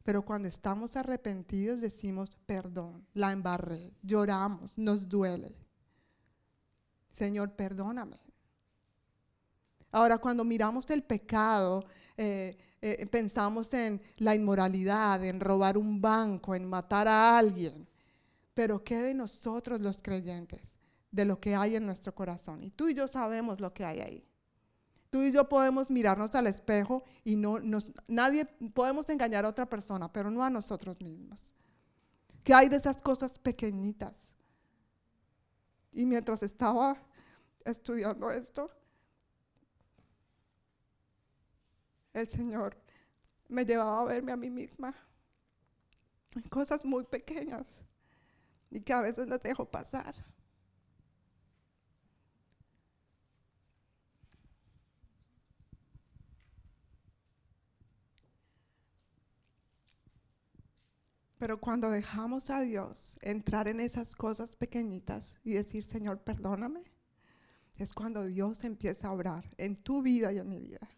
Pero cuando estamos arrepentidos decimos, perdón, la embarré, lloramos, nos duele. Señor, perdóname. Ahora, cuando miramos el pecado, eh, eh, pensamos en la inmoralidad, en robar un banco, en matar a alguien. Pero ¿qué de nosotros los creyentes? De lo que hay en nuestro corazón. Y tú y yo sabemos lo que hay ahí. Tú y yo podemos mirarnos al espejo y no nadie podemos engañar a otra persona, pero no a nosotros mismos. ¿Qué hay de esas cosas pequeñitas? Y mientras estaba estudiando esto, el Señor me llevaba a verme a mí misma en cosas muy pequeñas y que a veces las dejo pasar. Pero cuando dejamos a Dios entrar en esas cosas pequeñitas y decir, Señor, perdóname, es cuando Dios empieza a obrar en tu vida y en mi vida.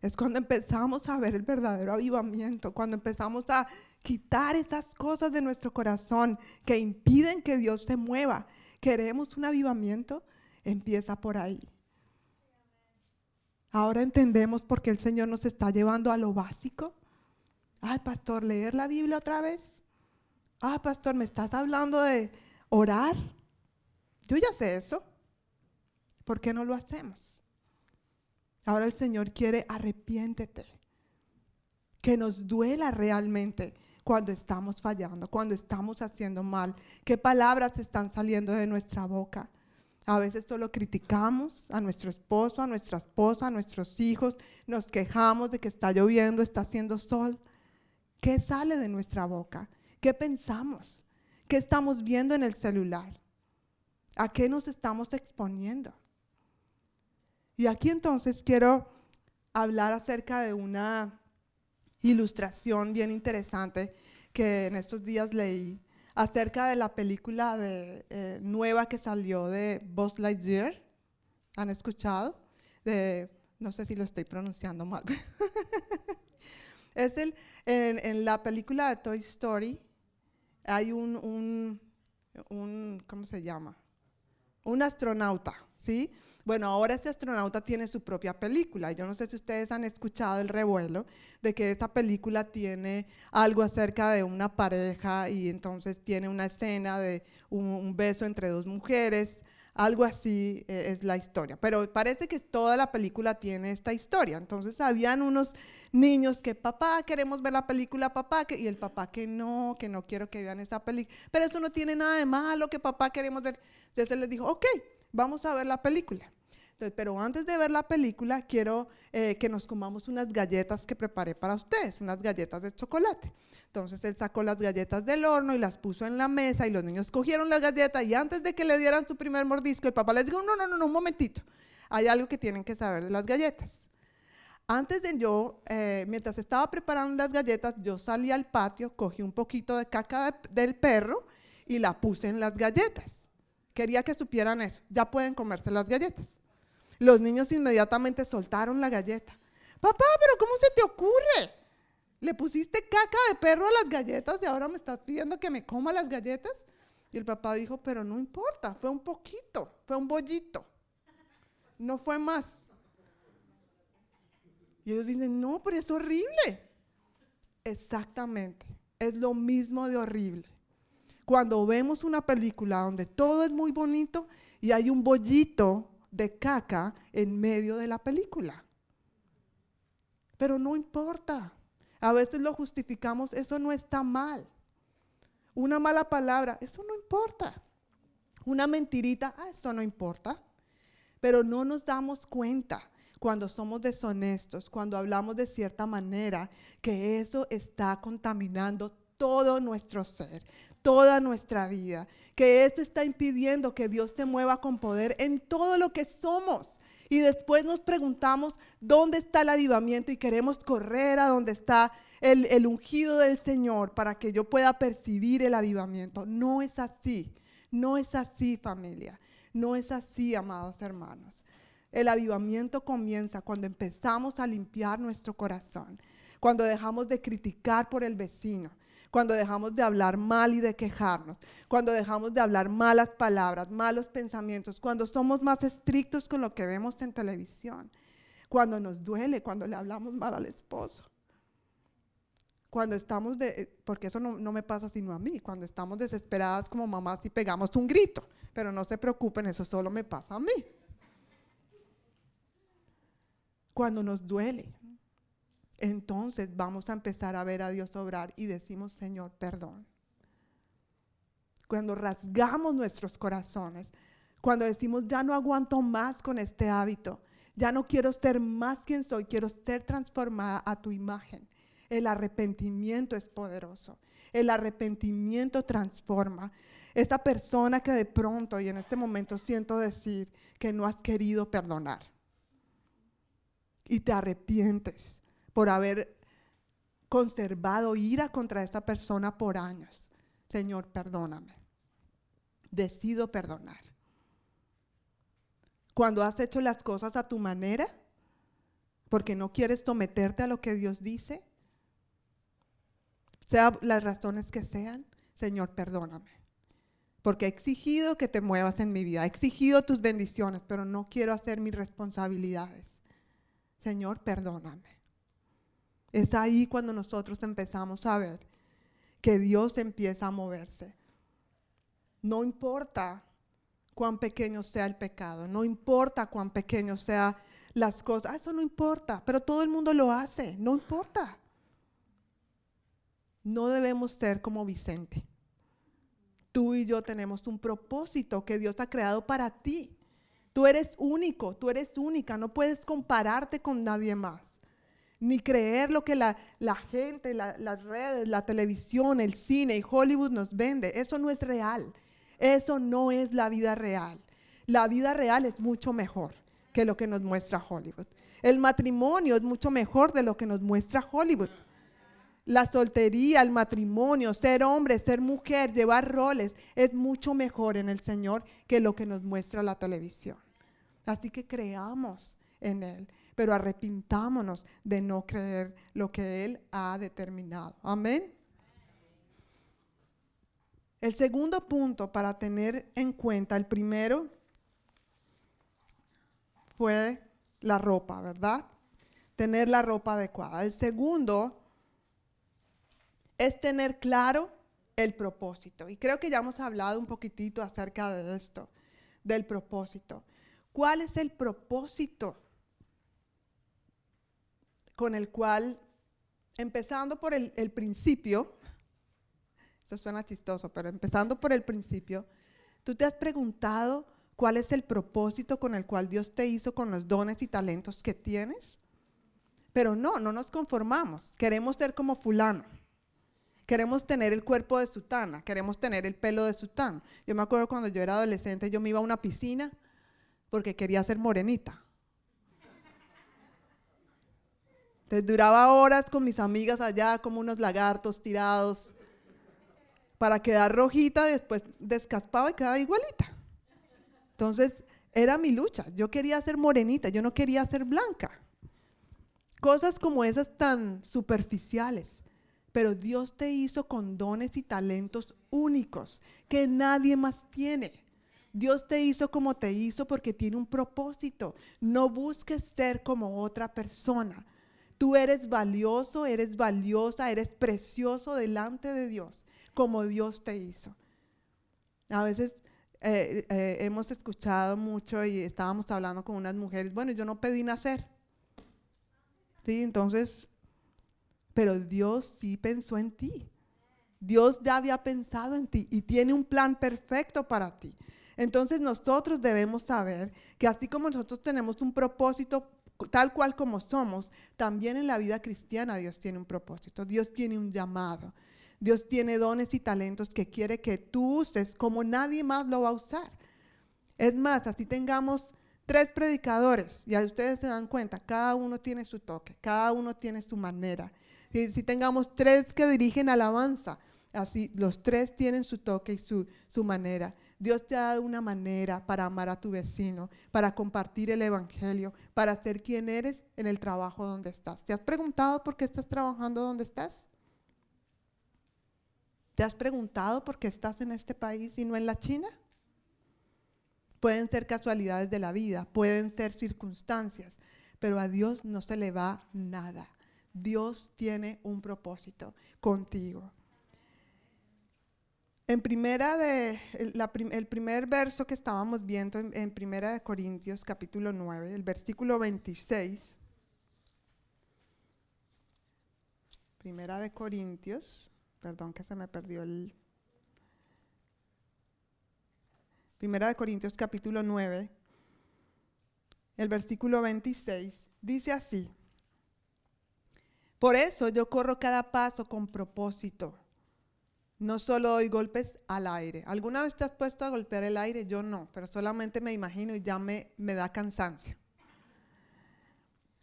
Es cuando empezamos a ver el verdadero avivamiento, cuando empezamos a quitar esas cosas de nuestro corazón que impiden que Dios se mueva. Queremos un avivamiento, empieza por ahí. Ahora entendemos por qué el Señor nos está llevando a lo básico. Ay, pastor, leer la Biblia otra vez. Ay, pastor, me estás hablando de orar. Yo ya sé eso. ¿Por qué no lo hacemos? Ahora el Señor quiere arrepiéntete. Que nos duela realmente cuando estamos fallando, cuando estamos haciendo mal. ¿Qué palabras están saliendo de nuestra boca? A veces solo criticamos a nuestro esposo, a nuestra esposa, a nuestros hijos, nos quejamos de que está lloviendo, está haciendo sol. ¿Qué sale de nuestra boca? ¿Qué pensamos? ¿Qué estamos viendo en el celular? ¿A qué nos estamos exponiendo? Y aquí entonces quiero hablar acerca de una ilustración bien interesante que en estos días leí acerca de la película de, eh, nueva que salió de Buzz Lightyear. ¿Han escuchado? De, no sé si lo estoy pronunciando mal. Es el, en, la película de Toy Story hay un, un, un, ¿cómo se llama? Un astronauta, ¿sí? Bueno, ahora ese astronauta tiene su propia película. Yo no sé si ustedes han escuchado el revuelo de que esa película tiene algo acerca de una pareja y entonces tiene una escena de un beso entre dos mujeres algo así eh, es la historia. Pero parece que toda la película tiene esta historia. Entonces habían unos niños que, papá, queremos ver la película, papá, y el papá que no, que no quiero que vean esa película. Pero eso no tiene nada de malo, que papá queremos ver. Entonces él les dijo, ok, vamos a ver la película. Pero antes de ver la película, quiero eh, que nos comamos unas galletas que preparé para ustedes, unas galletas de chocolate. Entonces él sacó las galletas del horno y las puso en la mesa y los niños cogieron las galletas y antes de que le dieran su primer mordisco, el papá les dijo, no, no, no, no, un momentito, hay algo que tienen que saber de las galletas. Antes de yo, eh, mientras estaba preparando las galletas, yo salí al patio, cogí un poquito de caca del perro y la puse en las galletas. Quería que supieran eso, ya pueden comerse las galletas. Los niños inmediatamente soltaron la galleta. Papá, pero ¿cómo se te ocurre? Le pusiste caca de perro a las galletas y ahora me estás pidiendo que me coma las galletas. Y el papá dijo, pero no importa, fue un poquito, fue un bollito. No fue más. Y ellos dicen, no, pero es horrible. Exactamente, es lo mismo de horrible. Cuando vemos una película donde todo es muy bonito y hay un bollito de caca en medio de la película. Pero no importa. A veces lo justificamos, eso no está mal. Una mala palabra, eso no importa. Una mentirita, ah, eso no importa. Pero no nos damos cuenta cuando somos deshonestos, cuando hablamos de cierta manera, que eso está contaminando todo nuestro ser, toda nuestra vida, que eso está impidiendo que Dios te mueva con poder en todo lo que somos. Y después nos preguntamos dónde está el avivamiento y queremos correr a donde está el, el, ungido del Señor para que yo pueda percibir el avivamiento. No es así, no es así familia, no es así amados hermanos. El avivamiento comienza cuando empezamos a limpiar nuestro corazón, cuando dejamos de criticar por el vecino, cuando dejamos de hablar mal y de quejarnos, cuando dejamos de hablar malas palabras, malos pensamientos, cuando somos más estrictos con lo que vemos en televisión, cuando nos duele, cuando le hablamos mal al esposo. Cuando estamos de, eh, porque eso no, me pasa sino a mí, cuando estamos desesperadas como mamás y pegamos un grito, pero no se preocupen, eso solo me pasa a mí. Cuando nos duele, entonces vamos a empezar a ver a Dios obrar y decimos, Señor, perdón. cuando rasgamos nuestros corazones, cuando decimos, ya no aguanto más con este hábito, ya no quiero ser más quien soy, quiero ser transformada a tu imagen. El arrepentimiento es poderoso. El arrepentimiento transforma. Esta persona que de pronto y en este momento siento decir que no has querido perdonar y te arrepientes por haber conservado ira contra esta persona por años. Señor, perdóname. Decido perdonar. Cuando has hecho las cosas a tu manera, porque no quieres someterte a lo que Dios dice, sea las razones que sean, Señor, perdóname. Porque he exigido que te muevas en mi vida, he exigido tus bendiciones, pero no quiero hacer mis responsabilidades. Señor, perdóname. Es ahí cuando nosotros empezamos a ver que Dios empieza a moverse. No importa cuán pequeño sea el pecado, no importa cuán pequeño sea las cosas, eso no importa, pero todo el mundo lo hace, no importa. No debemos ser como Vicente. Tú y yo tenemos un propósito que Dios ha creado para ti. Tú eres único, tú eres única, no puedes compararte con nadie más. Ni creer lo que la, gente, las redes, la televisión, el cine y Hollywood nos vende. Eso no es real. Eso no es la vida real. La vida real es mucho mejor que lo que nos muestra Hollywood. El matrimonio es mucho mejor de lo que nos muestra Hollywood la soltería, el matrimonio, ser hombre, ser mujer, llevar roles, es mucho mejor en el Señor que lo que nos muestra la televisión. Así que creamos en Él, pero arrepintámonos de no creer lo que Él ha determinado. Amén. El segundo punto para tener en cuenta, el primero fue la ropa, ¿verdad? Tener la ropa adecuada. El segundo es tener claro el propósito. Y creo que ya hemos hablado un poquitito acerca de esto, del propósito. ¿Cuál es el propósito con el cual, empezando por el, principio, esto suena chistoso, pero empezando por el principio, tú te has preguntado cuál es el propósito con el cual Dios te hizo con los dones y talentos que tienes? Pero no, no nos conformamos, queremos ser como fulano Queremos tener el cuerpo de Sutana, queremos tener el pelo de Sutana. Yo me acuerdo cuando yo era adolescente, yo me iba a una piscina porque quería ser morenita. Entonces duraba horas con mis amigas allá como unos lagartos tirados para quedar rojita, después descaspaba y quedaba igualita. Entonces era mi lucha. Yo quería ser morenita, yo no quería ser blanca. Cosas como esas tan superficiales pero Dios te hizo con dones y talentos únicos que nadie más tiene. Dios te hizo como te hizo porque tiene un propósito. No busques ser como otra persona. Tú eres valioso, eres valiosa, eres precioso delante de Dios, como Dios te hizo. A veces eh, eh, hemos escuchado mucho y estábamos hablando con unas mujeres, bueno, yo no pedí nacer. Sí, entonces pero Dios sí pensó en ti. Dios ya había pensado en ti y tiene un plan perfecto para ti. Entonces nosotros debemos saber que así como nosotros tenemos un propósito tal cual como somos, también en la vida cristiana Dios tiene un propósito, Dios tiene un llamado, Dios tiene dones y talentos que quiere que tú uses como nadie más lo va a usar. Es más, así tengamos tres predicadores, y ustedes se dan cuenta, cada uno tiene su toque, cada uno tiene su manera. Si, tengamos tres que dirigen alabanza, así los tres tienen su toque y su, su manera. Dios te ha dado una manera para amar a tu vecino, para compartir el Evangelio, para ser quien eres en el trabajo donde estás. ¿Te has preguntado por qué estás trabajando donde estás? ¿Te has preguntado por qué estás en este país y no en la China? Pueden ser casualidades de la vida, pueden ser circunstancias, pero a Dios no se le va nada. Dios tiene un propósito contigo. En primera de, el primer verso que estábamos viendo en, primera de Corintios capítulo 9, el versículo 26. Primera de Corintios, perdón que se me perdió el, Primera de Corintios capítulo 9, el versículo 26, dice así. Por eso yo corro cada paso con propósito. No solo doy golpes al aire. ¿Alguna vez te has puesto a golpear el aire? Yo no, pero solamente me imagino y ya me, me da cansancio.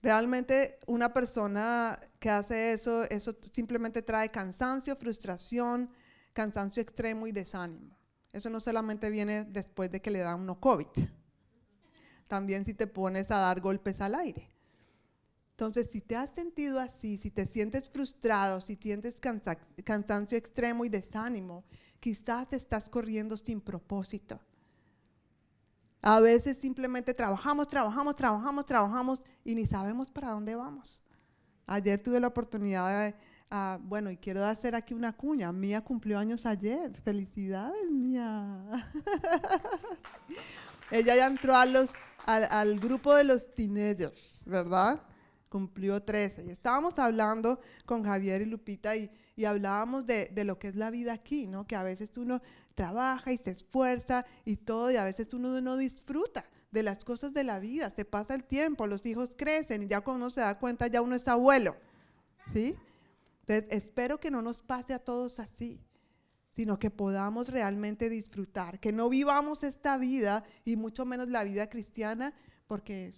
Realmente una persona que hace eso, eso simplemente trae cansancio, frustración, cansancio extremo y desánimo. Eso no solamente viene después de que le da uno COVID. También si te pones a dar golpes al aire. Entonces, si te has sentido así, si te sientes frustrado, si sientes cansancio extremo y desánimo, quizás estás corriendo sin propósito. A veces simplemente trabajamos, trabajamos, trabajamos, trabajamos y ni sabemos para dónde vamos. Ayer tuve la oportunidad de, uh, bueno, y quiero hacer aquí una cuña. Mía cumplió años ayer. Felicidades, Mía. Ella ya entró al, al grupo de los teenagers, ¿verdad? Cumplió 13. Y estábamos hablando con Javier y Lupita y, y hablábamos de, de, lo que es la vida aquí, ¿no? Que a veces uno trabaja y se esfuerza y todo, y a veces uno no disfruta de las cosas de la vida. Se pasa el tiempo, los hijos crecen y ya cuando uno se da cuenta ya uno es abuelo, ¿sí? Entonces, espero que no nos pase a todos así sino que podamos realmente disfrutar, que no vivamos esta vida y mucho menos la vida cristiana, porque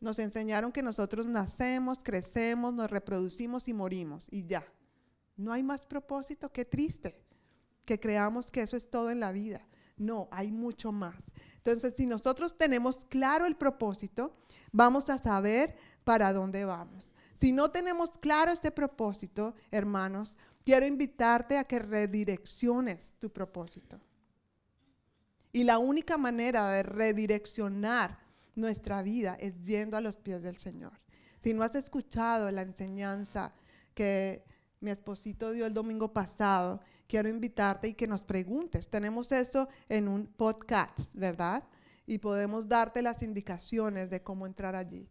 nos enseñaron que nosotros nacemos, crecemos, nos reproducimos y morimos y ya. No hay más propósito, qué triste, que creamos que eso es todo en la vida. No, hay mucho más. Entonces, si nosotros tenemos claro el propósito, vamos a saber para dónde vamos. Si no tenemos claro este propósito, hermanos, quiero invitarte a que redirecciones tu propósito. Y la única manera de redireccionar nuestra vida es yendo a los pies del Señor. Si no has escuchado la enseñanza que mi esposito dio el domingo pasado, quiero invitarte y que nos preguntes. Tenemos esto en un podcast, ¿verdad? Y podemos darte las indicaciones de cómo entrar allí.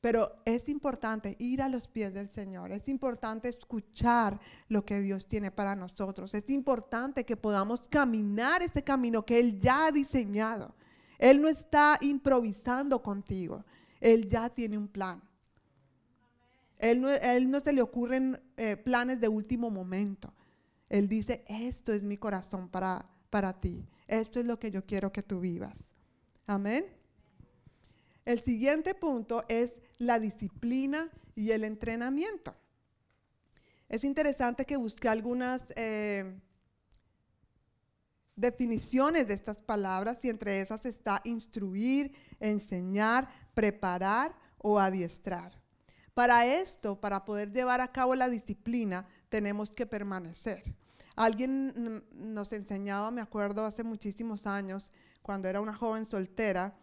Pero es importante ir a los pies del Señor, es importante escuchar lo que Dios tiene para nosotros, es importante que podamos caminar ese camino que Él ya ha diseñado. Él no está improvisando contigo. Él ya tiene un plan. Él no, él no se le ocurren eh, planes de último momento. Él dice, esto es mi corazón para, para ti. Esto es lo que yo quiero que tú vivas. Amén. El siguiente punto es la disciplina y el entrenamiento. Es interesante que busque algunas eh, definiciones de estas palabras y entre esas está instruir, enseñar, preparar o adiestrar. Para esto, para poder llevar a cabo la disciplina, tenemos que permanecer. Alguien nos enseñaba, me acuerdo, hace muchísimos años, cuando era una joven soltera,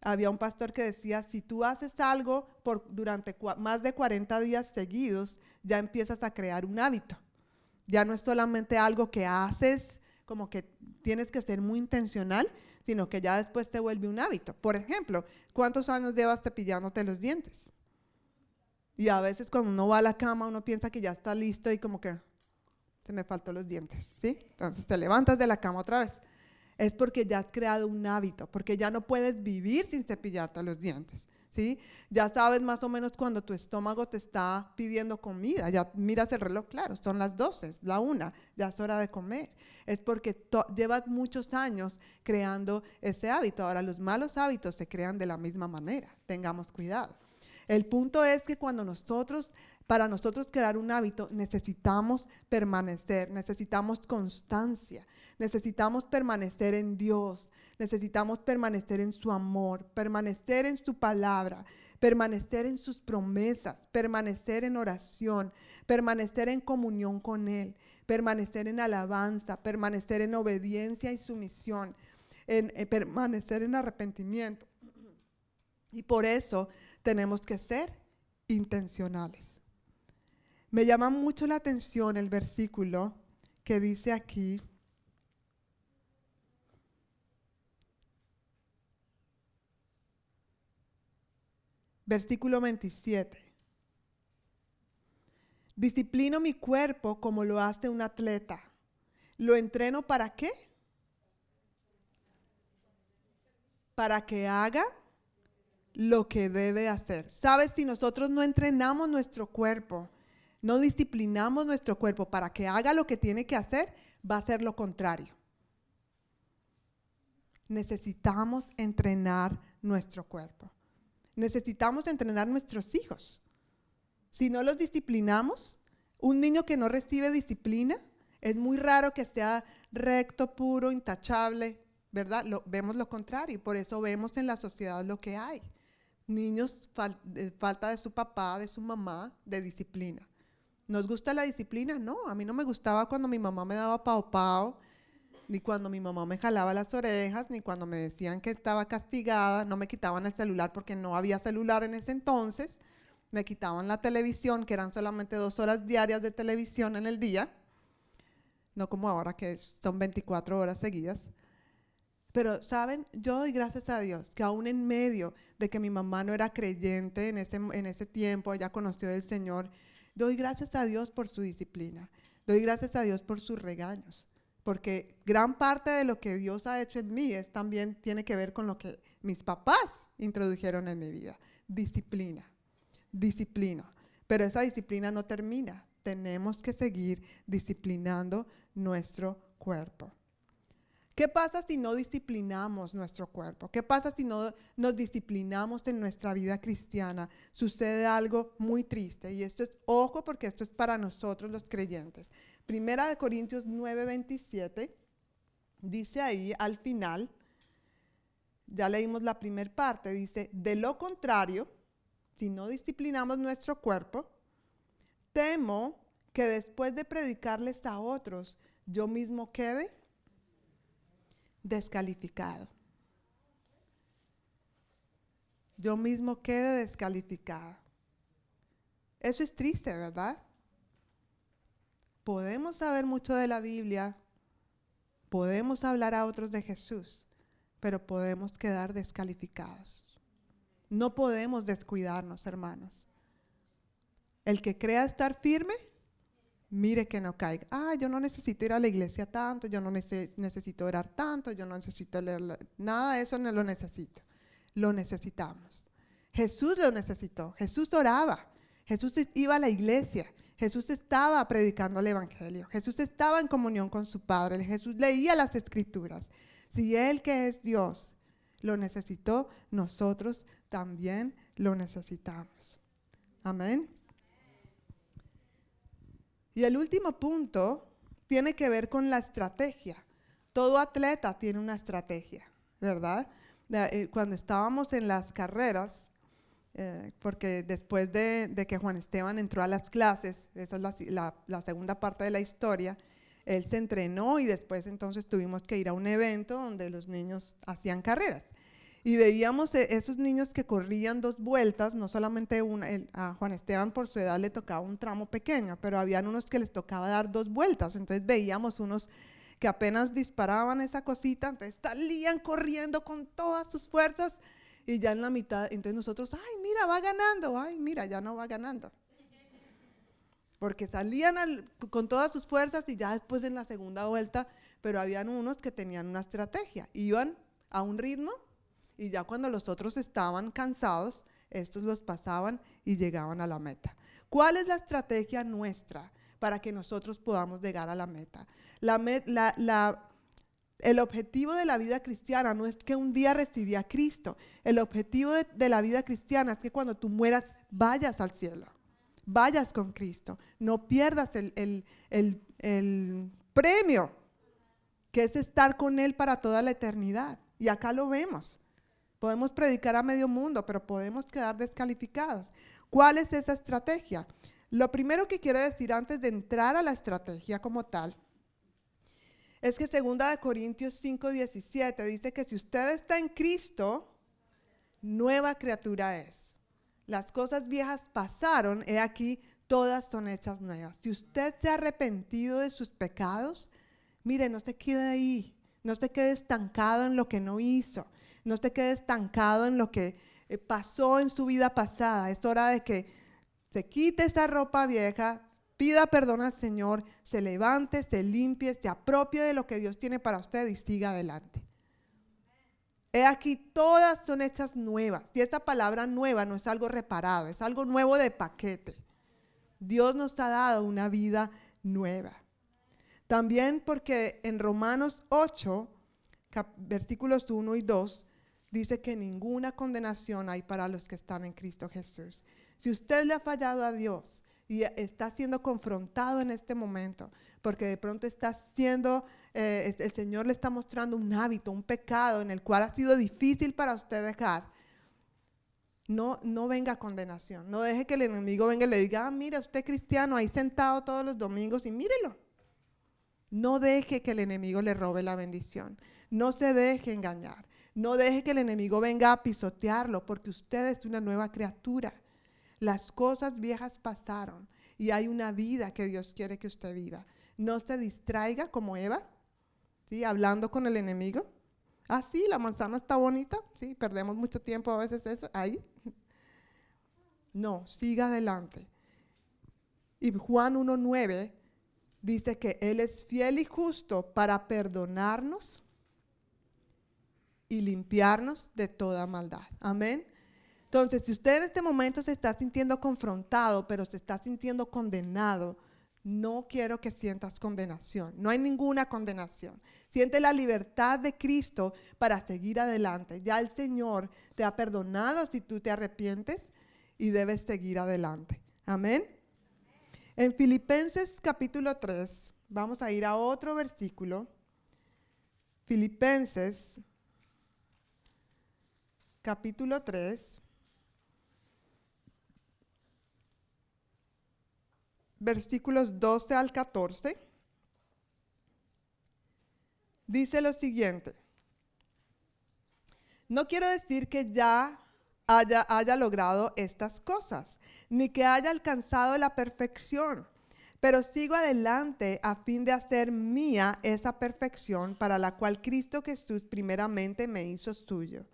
había un pastor que decía, si tú haces algo por, durante más de 40 días seguidos, ya empiezas a crear un hábito. Ya no es solamente algo que haces como que tienes que ser muy intencional, sino que ya después te vuelve un hábito. Por ejemplo, ¿cuántos años llevas cepillándote los dientes? Y a veces cuando uno va a la cama, uno piensa que ya está listo y como que se me faltó los dientes, ¿sí? Entonces te levantas de la cama otra vez. Es porque ya has creado un hábito, porque ya no puedes vivir sin cepillarte los dientes. ¿Sí? Ya sabes más o menos cuando tu estómago te está pidiendo comida, ya miras el reloj, claro, son las 12, la una, ya es hora de comer es porque llevas muchos años creando ese hábito. Ahora, los malos hábitos se crean de la misma manera, tengamos cuidado. El punto es que cuando nosotros, para nosotros crear un hábito, necesitamos permanecer, necesitamos constancia, necesitamos permanecer en Dios, necesitamos permanecer en su amor, permanecer en su palabra, permanecer en sus promesas, permanecer en oración, permanecer en comunión con Él permanecer en alabanza, permanecer en obediencia y sumisión, eh, permanecer en arrepentimiento. Y por eso tenemos que ser intencionales. Me llama mucho la atención el versículo que dice aquí, versículo 27. Disciplino mi cuerpo como lo hace un atleta. ¿Lo entreno para qué? para que haga lo que debe hacer. ¿Sabes? Si nosotros no entrenamos nuestro cuerpo, no disciplinamos nuestro cuerpo para que haga lo que tiene que hacer, va a ser lo contrario. Necesitamos entrenar nuestro cuerpo. Necesitamos entrenar nuestros hijos. Si no los disciplinamos, un niño que no recibe disciplina, es muy raro que sea recto, puro, intachable, ¿verdad? Lo, vemos lo contrario y por eso vemos en la sociedad lo que hay. Niños falta de su papá, de su mamá, de disciplina. ¿Nos gusta la disciplina? No, a mí no me gustaba cuando mi mamá me daba pao pao, ni cuando mi mamá me jalaba las orejas, ni cuando me decían que estaba castigada, no me quitaban el celular porque no había celular en ese entonces, me quitaban la televisión, que eran solamente dos horas diarias de televisión en el día, no como ahora que son 24 horas seguidas. Pero, ¿saben? Yo doy gracias a Dios que aún en medio de que mi mamá no era creyente en ese, en ese tiempo, ella conoció del Señor, doy gracias a Dios por su disciplina. Doy gracias a Dios por sus regaños. Porque gran parte de lo que Dios ha hecho en mí también tiene que ver con lo que mis papás introdujeron en mi vida. Disciplina, disciplina. Pero esa disciplina no termina. Tenemos que seguir disciplinando nuestro cuerpo. ¿Qué pasa si no disciplinamos nuestro cuerpo? ¿Qué pasa si no nos disciplinamos en nuestra vida cristiana? Sucede algo muy triste y esto es, ojo porque esto es para nosotros los creyentes. Primera de Corintios 9:27 dice ahí al final, ya leímos la primera parte, dice, de lo contrario, si no disciplinamos nuestro cuerpo, temo que después de predicarles a otros, yo mismo quede descalificado. Yo mismo quede descalificado. Eso es triste, ¿verdad? Podemos saber mucho de la Biblia, podemos hablar a otros de Jesús, pero podemos quedar descalificados. No podemos descuidarnos, hermanos. El que crea estar firme, mire que no caiga. Ah, yo no necesito ir a la iglesia tanto, yo no necesito orar tanto, yo no necesito leer nada de eso, no lo necesito. Lo necesitamos. Jesús lo necesitó. Jesús oraba. Jesús iba a la iglesia. Jesús estaba predicando el Evangelio. Jesús estaba en comunión con su Padre. Jesús leía las escrituras. Si Él que es Dios lo necesitó, nosotros también lo necesitamos. Amén. Y el último punto tiene que ver con la estrategia. Todo atleta tiene una estrategia, ¿verdad? Eh, cuando estábamos en las carreras, eh, porque después de, que Juan Esteban entró a las clases, esa es la, segunda parte de la historia, él se entrenó y después entonces tuvimos que ir a un evento donde los niños hacían carreras. Y veíamos e, esos niños que corrían dos vueltas, no solamente una, a Juan Esteban por su edad le tocaba un tramo pequeño, pero habían unos que les tocaba dar dos vueltas. Entonces veíamos unos que apenas disparaban esa cosita, entonces salían corriendo con todas sus fuerzas y ya en la mitad, entonces nosotros, ay, mira, va ganando, ay, mira, ya no va ganando. Porque salían con todas sus fuerzas y ya después en la segunda vuelta, pero habían unos que tenían una estrategia, iban a un ritmo y ya cuando los otros estaban cansados, estos los pasaban y llegaban a la meta. ¿Cuál es la estrategia nuestra para que nosotros podamos llegar a la meta? El objetivo de la vida cristiana no es que un día recibí a Cristo. El objetivo de, la vida cristiana es que cuando tú mueras vayas al cielo, vayas con Cristo, no pierdas el, el premio que es estar con Él para toda la eternidad. Y acá lo vemos. Podemos predicar a medio mundo, pero podemos quedar descalificados. ¿Cuál es esa estrategia? Lo primero que quiero decir antes de entrar a la estrategia como tal es que 2 Corintios 5:17 dice que si usted está en Cristo, nueva criatura es. Las cosas viejas pasaron, he aquí, todas son hechas nuevas. Si usted se ha arrepentido de sus pecados, mire, no se quede ahí, no se quede estancado en lo que no hizo. No se quede estancado en lo que eh, pasó en su vida pasada. Es hora de que se quite esa ropa vieja, pida perdón al Señor, se levante, se limpie, se apropie de lo que Dios tiene para usted y siga adelante. He aquí, todas son hechas nuevas. Y esta palabra nueva no es algo reparado, es algo nuevo de paquete. Dios nos ha dado una vida nueva. También porque en Romanos 8, versículos 1 y 2, dice que ninguna condenación hay para los que están en Cristo Jesús. Si usted le ha fallado a Dios y está siendo confrontado en este momento, porque de pronto está siendo, eh, el Señor le está mostrando un hábito, un pecado en el cual ha sido difícil para usted dejar, no, no venga condenación. No deje que el enemigo venga y le diga, ah, mira, usted cristiano ahí sentado todos los domingos y mírelo. No deje que el enemigo le robe la bendición. No se deje engañar. No deje que el enemigo venga a pisotearlo porque usted es una nueva criatura. Las cosas viejas pasaron y hay una vida que Dios quiere que usted viva. No se distraiga como Eva, ¿sí? hablando con el enemigo. Ah, sí, la manzana está bonita. Sí, perdemos mucho tiempo a veces eso, ahí. No, siga adelante. Y Juan 1.9 dice que Él es fiel y justo para perdonarnos y limpiarnos de toda maldad. Amén. Entonces, si usted en este momento se está sintiendo confrontado, pero se está sintiendo condenado, no quiero que sientas condenación. No hay ninguna condenación. Siente la libertad de Cristo para seguir adelante. Ya el Señor te ha perdonado si tú te arrepientes y debes seguir adelante. Amén. En Filipenses capítulo 3, vamos a ir a otro versículo. Filipenses capítulo 3. Versículos 12 al 14, dice lo siguiente. No quiero decir que ya haya, logrado estas cosas, ni que haya alcanzado la perfección, pero sigo adelante a fin de hacer mía esa perfección para la cual Cristo Jesús primeramente me hizo suyo.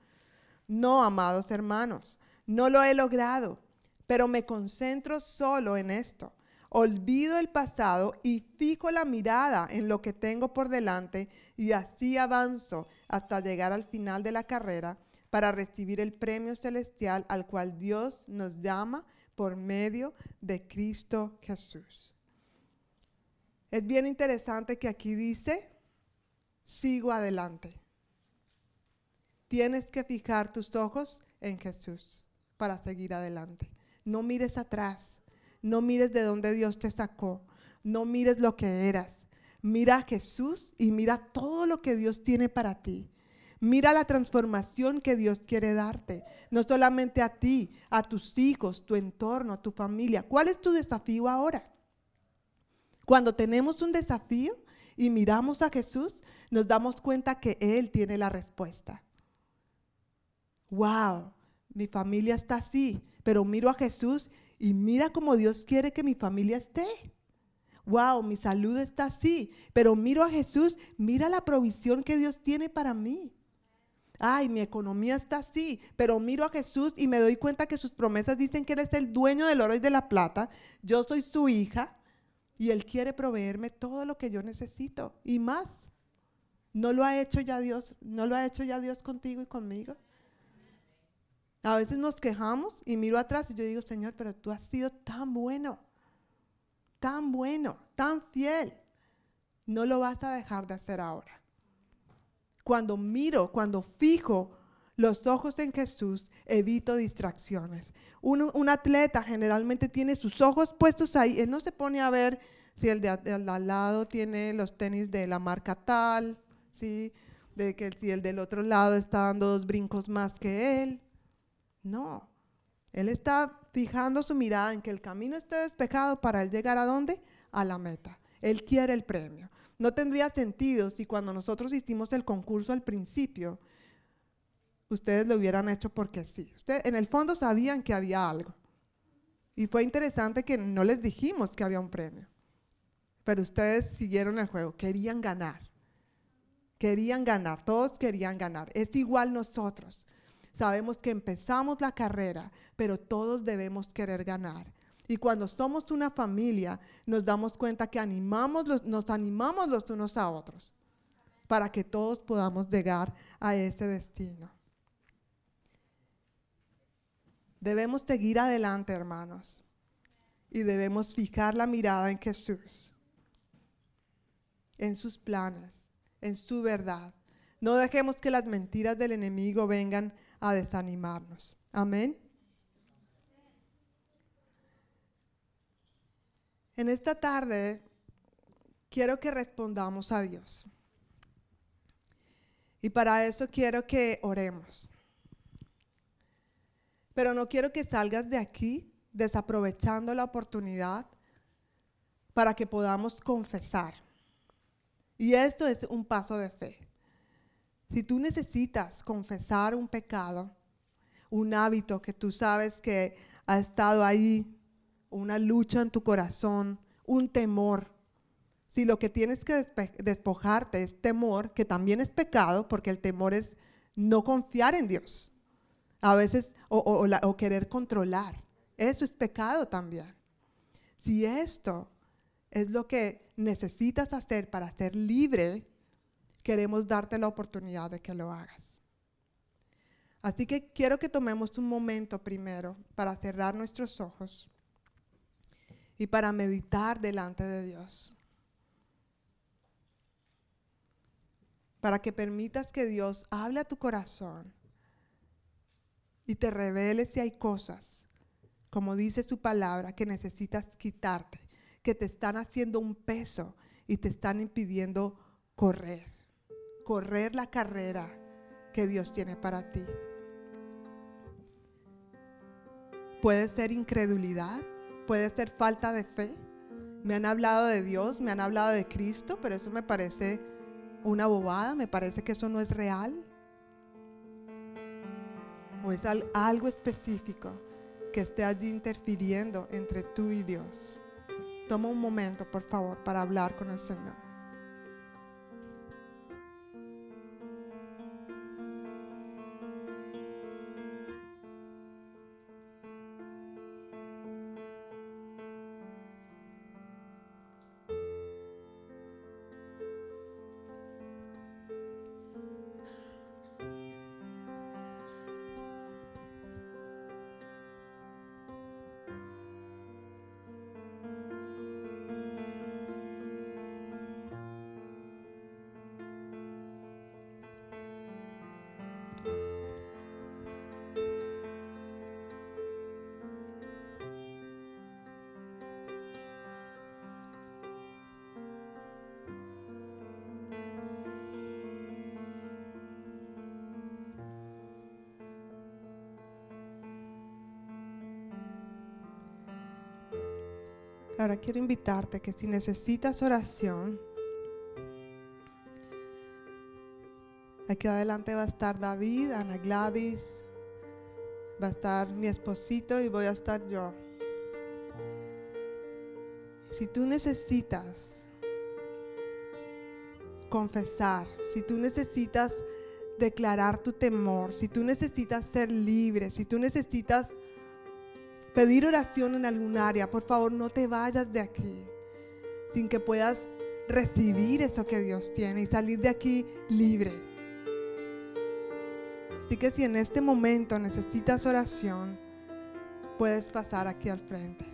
No, amados hermanos, no lo he logrado, pero me concentro solo en esto olvido el pasado y fijo la mirada en lo que tengo por delante y así avanzo hasta llegar al final de la carrera para recibir el premio celestial al cual Dios nos llama por medio de Cristo Jesús. Es bien interesante que aquí dice, sigo adelante. Tienes que fijar tus ojos en Jesús para seguir adelante. No mires atrás no mires de dónde Dios te sacó. No mires lo que eras. Mira a Jesús y mira todo lo que Dios tiene para ti. Mira la transformación que Dios quiere darte. No solamente a ti, a tus hijos, tu entorno, tu familia. ¿Cuál es tu desafío ahora? Cuando tenemos un desafío y miramos a Jesús, nos damos cuenta que Él tiene la respuesta. Wow, mi familia está así, pero miro a Jesús y mira cómo Dios quiere que mi familia esté. Wow, mi salud está así, pero miro a Jesús, mira la provisión que Dios tiene para mí. Ay, mi economía está así, pero miro a Jesús y me doy cuenta que sus promesas dicen que Él es el dueño del oro y de la plata. Yo soy su hija y Él quiere proveerme todo lo que yo necesito y más. ¿No lo ha hecho ya Dios? ¿No lo ha hecho ya Dios contigo y conmigo? A veces nos quejamos y miro atrás y yo digo, Señor, pero tú has sido tan bueno, tan bueno, tan fiel. No lo vas a dejar de hacer ahora. Cuando miro, cuando fijo los ojos en Jesús, evito distracciones. Un, atleta generalmente tiene sus ojos puestos ahí. Él no se pone a ver si el de, al lado tiene los tenis de la marca tal, ¿sí? de que si el del otro lado está dando dos brincos más que él. No, Él está fijando su mirada en que el camino esté despejado para él llegar a dónde? A la meta. Él quiere el premio. No tendría sentido si cuando nosotros hicimos el concurso al principio, ustedes lo hubieran hecho porque sí. Ustedes en el fondo sabían que había algo. Y fue interesante que no les dijimos que había un premio. Pero ustedes siguieron el juego, querían ganar. Querían ganar, todos querían ganar. Es igual nosotros. Sabemos que empezamos la carrera, pero todos debemos querer ganar. Y cuando somos una familia, nos damos cuenta que animamos nos animamos los unos a otros. para que todos podamos llegar a ese destino. Debemos seguir adelante, hermanos, y debemos fijar la mirada en Jesús, en sus planes, en su verdad. No dejemos que las mentiras del enemigo vengan a desanimarnos. Amén. En esta tarde quiero que respondamos a Dios. Y para eso quiero que oremos. Pero no quiero que salgas de aquí desaprovechando la oportunidad para que podamos confesar. Y esto es un paso de fe. Si tú necesitas confesar un pecado, un hábito que tú sabes que ha estado ahí, una lucha en tu corazón, un temor, si lo que tienes que despojarte es temor, que también es pecado, porque el temor es no confiar en Dios. A veces, o, o querer controlar. Eso es pecado también. Si esto es lo que necesitas hacer para ser libre, queremos darte la oportunidad de que lo hagas. Así que quiero que tomemos un momento primero para cerrar nuestros ojos y para meditar delante de Dios. para que permitas que Dios hable a tu corazón y te revele si hay cosas, como dice su palabra, que necesitas quitarte, que te están haciendo un peso y te están impidiendo correr, correr la carrera que Dios tiene para ti. Puede ser incredulidad, puede ser falta de fe. Me han hablado de Dios, me han hablado de Cristo, pero eso me parece una bobada, me parece que eso no es real. O es algo específico que esté allí interfiriendo entre tú y Dios. Toma un momento, por favor, para hablar con el Señor. Ahora quiero invitarte que si necesitas oración, aquí adelante va a estar David, Ana Gladys, va a estar mi esposito y voy a estar yo. Si tú necesitas confesar, si tú necesitas declarar tu temor, si tú necesitas ser libre, si tú necesitas pedir oración en algún área, por favor no te vayas de aquí sin que puedas recibir eso que Dios tiene y salir de aquí libre. Así que si en este momento necesitas oración, puedes pasar aquí al frente.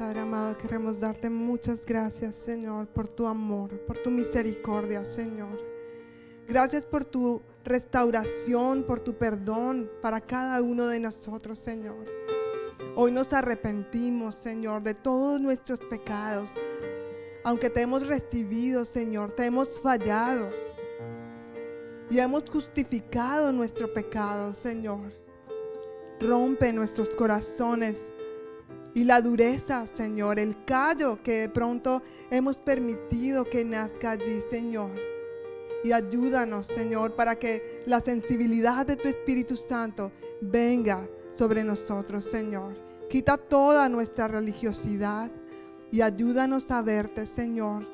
Padre amado, queremos darte muchas gracias, Señor, por tu amor, por tu misericordia, Señor. Gracias por tu restauración, por tu perdón para cada uno de nosotros, Señor. Hoy nos arrepentimos, Señor, de todos nuestros pecados. Aunque te hemos recibido, Señor, te hemos fallado y hemos justificado nuestro pecado, Señor. Rompe nuestros corazones y la dureza, Señor, el callo que de pronto hemos permitido que nazca allí, Señor. Y ayúdanos, Señor, para que la sensibilidad de tu Espíritu Santo venga sobre nosotros, Señor. Quita toda nuestra religiosidad y ayúdanos a verte, Señor,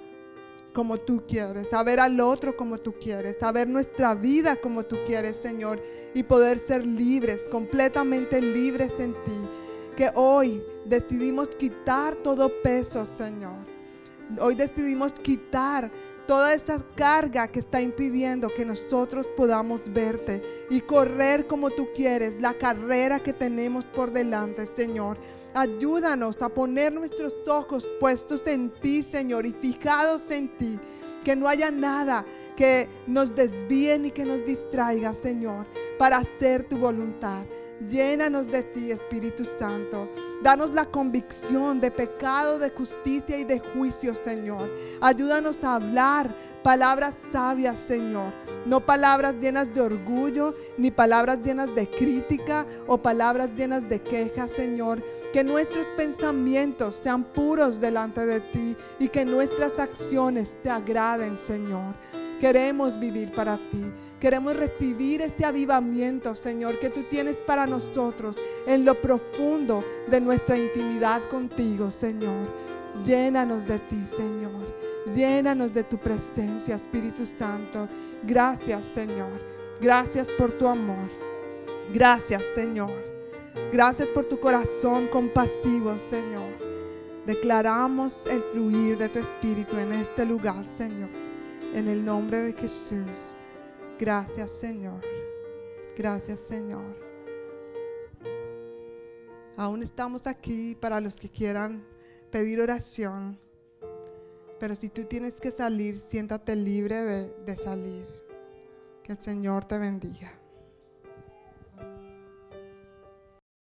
como tú quieres, a ver al otro como tú quieres, a ver nuestra vida como tú quieres, Señor, y poder ser libres, completamente libres en ti que hoy decidimos quitar todo peso, Señor. Hoy decidimos quitar toda esa carga que está impidiendo que nosotros podamos verte y correr como tú quieres, la carrera que tenemos por delante, Señor. Ayúdanos a poner nuestros ojos puestos en ti, Señor, y fijados en ti. Que no haya nada que nos desvíe ni que nos distraiga, Señor, para hacer tu voluntad. Llénanos de ti, Espíritu Santo. Danos la convicción de pecado, de justicia y de juicio, Señor. Ayúdanos a hablar palabras sabias, Señor. No palabras llenas de orgullo, ni palabras llenas de crítica o palabras llenas de quejas, Señor. Que nuestros pensamientos sean puros delante de ti y que nuestras acciones te agraden, Señor. Queremos vivir para ti. Queremos recibir este avivamiento, Señor, que tú tienes para nosotros en lo profundo de nuestra intimidad contigo, Señor. Llénanos de ti, Señor. Llénanos de tu presencia, Espíritu Santo. Gracias, Señor. Gracias por tu amor. Gracias, Señor. Gracias por tu corazón compasivo, Señor. Declaramos el fluir de tu Espíritu en este lugar, Señor. En el nombre de Jesús. Gracias Señor. Gracias Señor. Aún estamos aquí para los que quieran pedir oración. Pero si tú tienes que salir, siéntate libre de, de salir. Que el Señor te bendiga.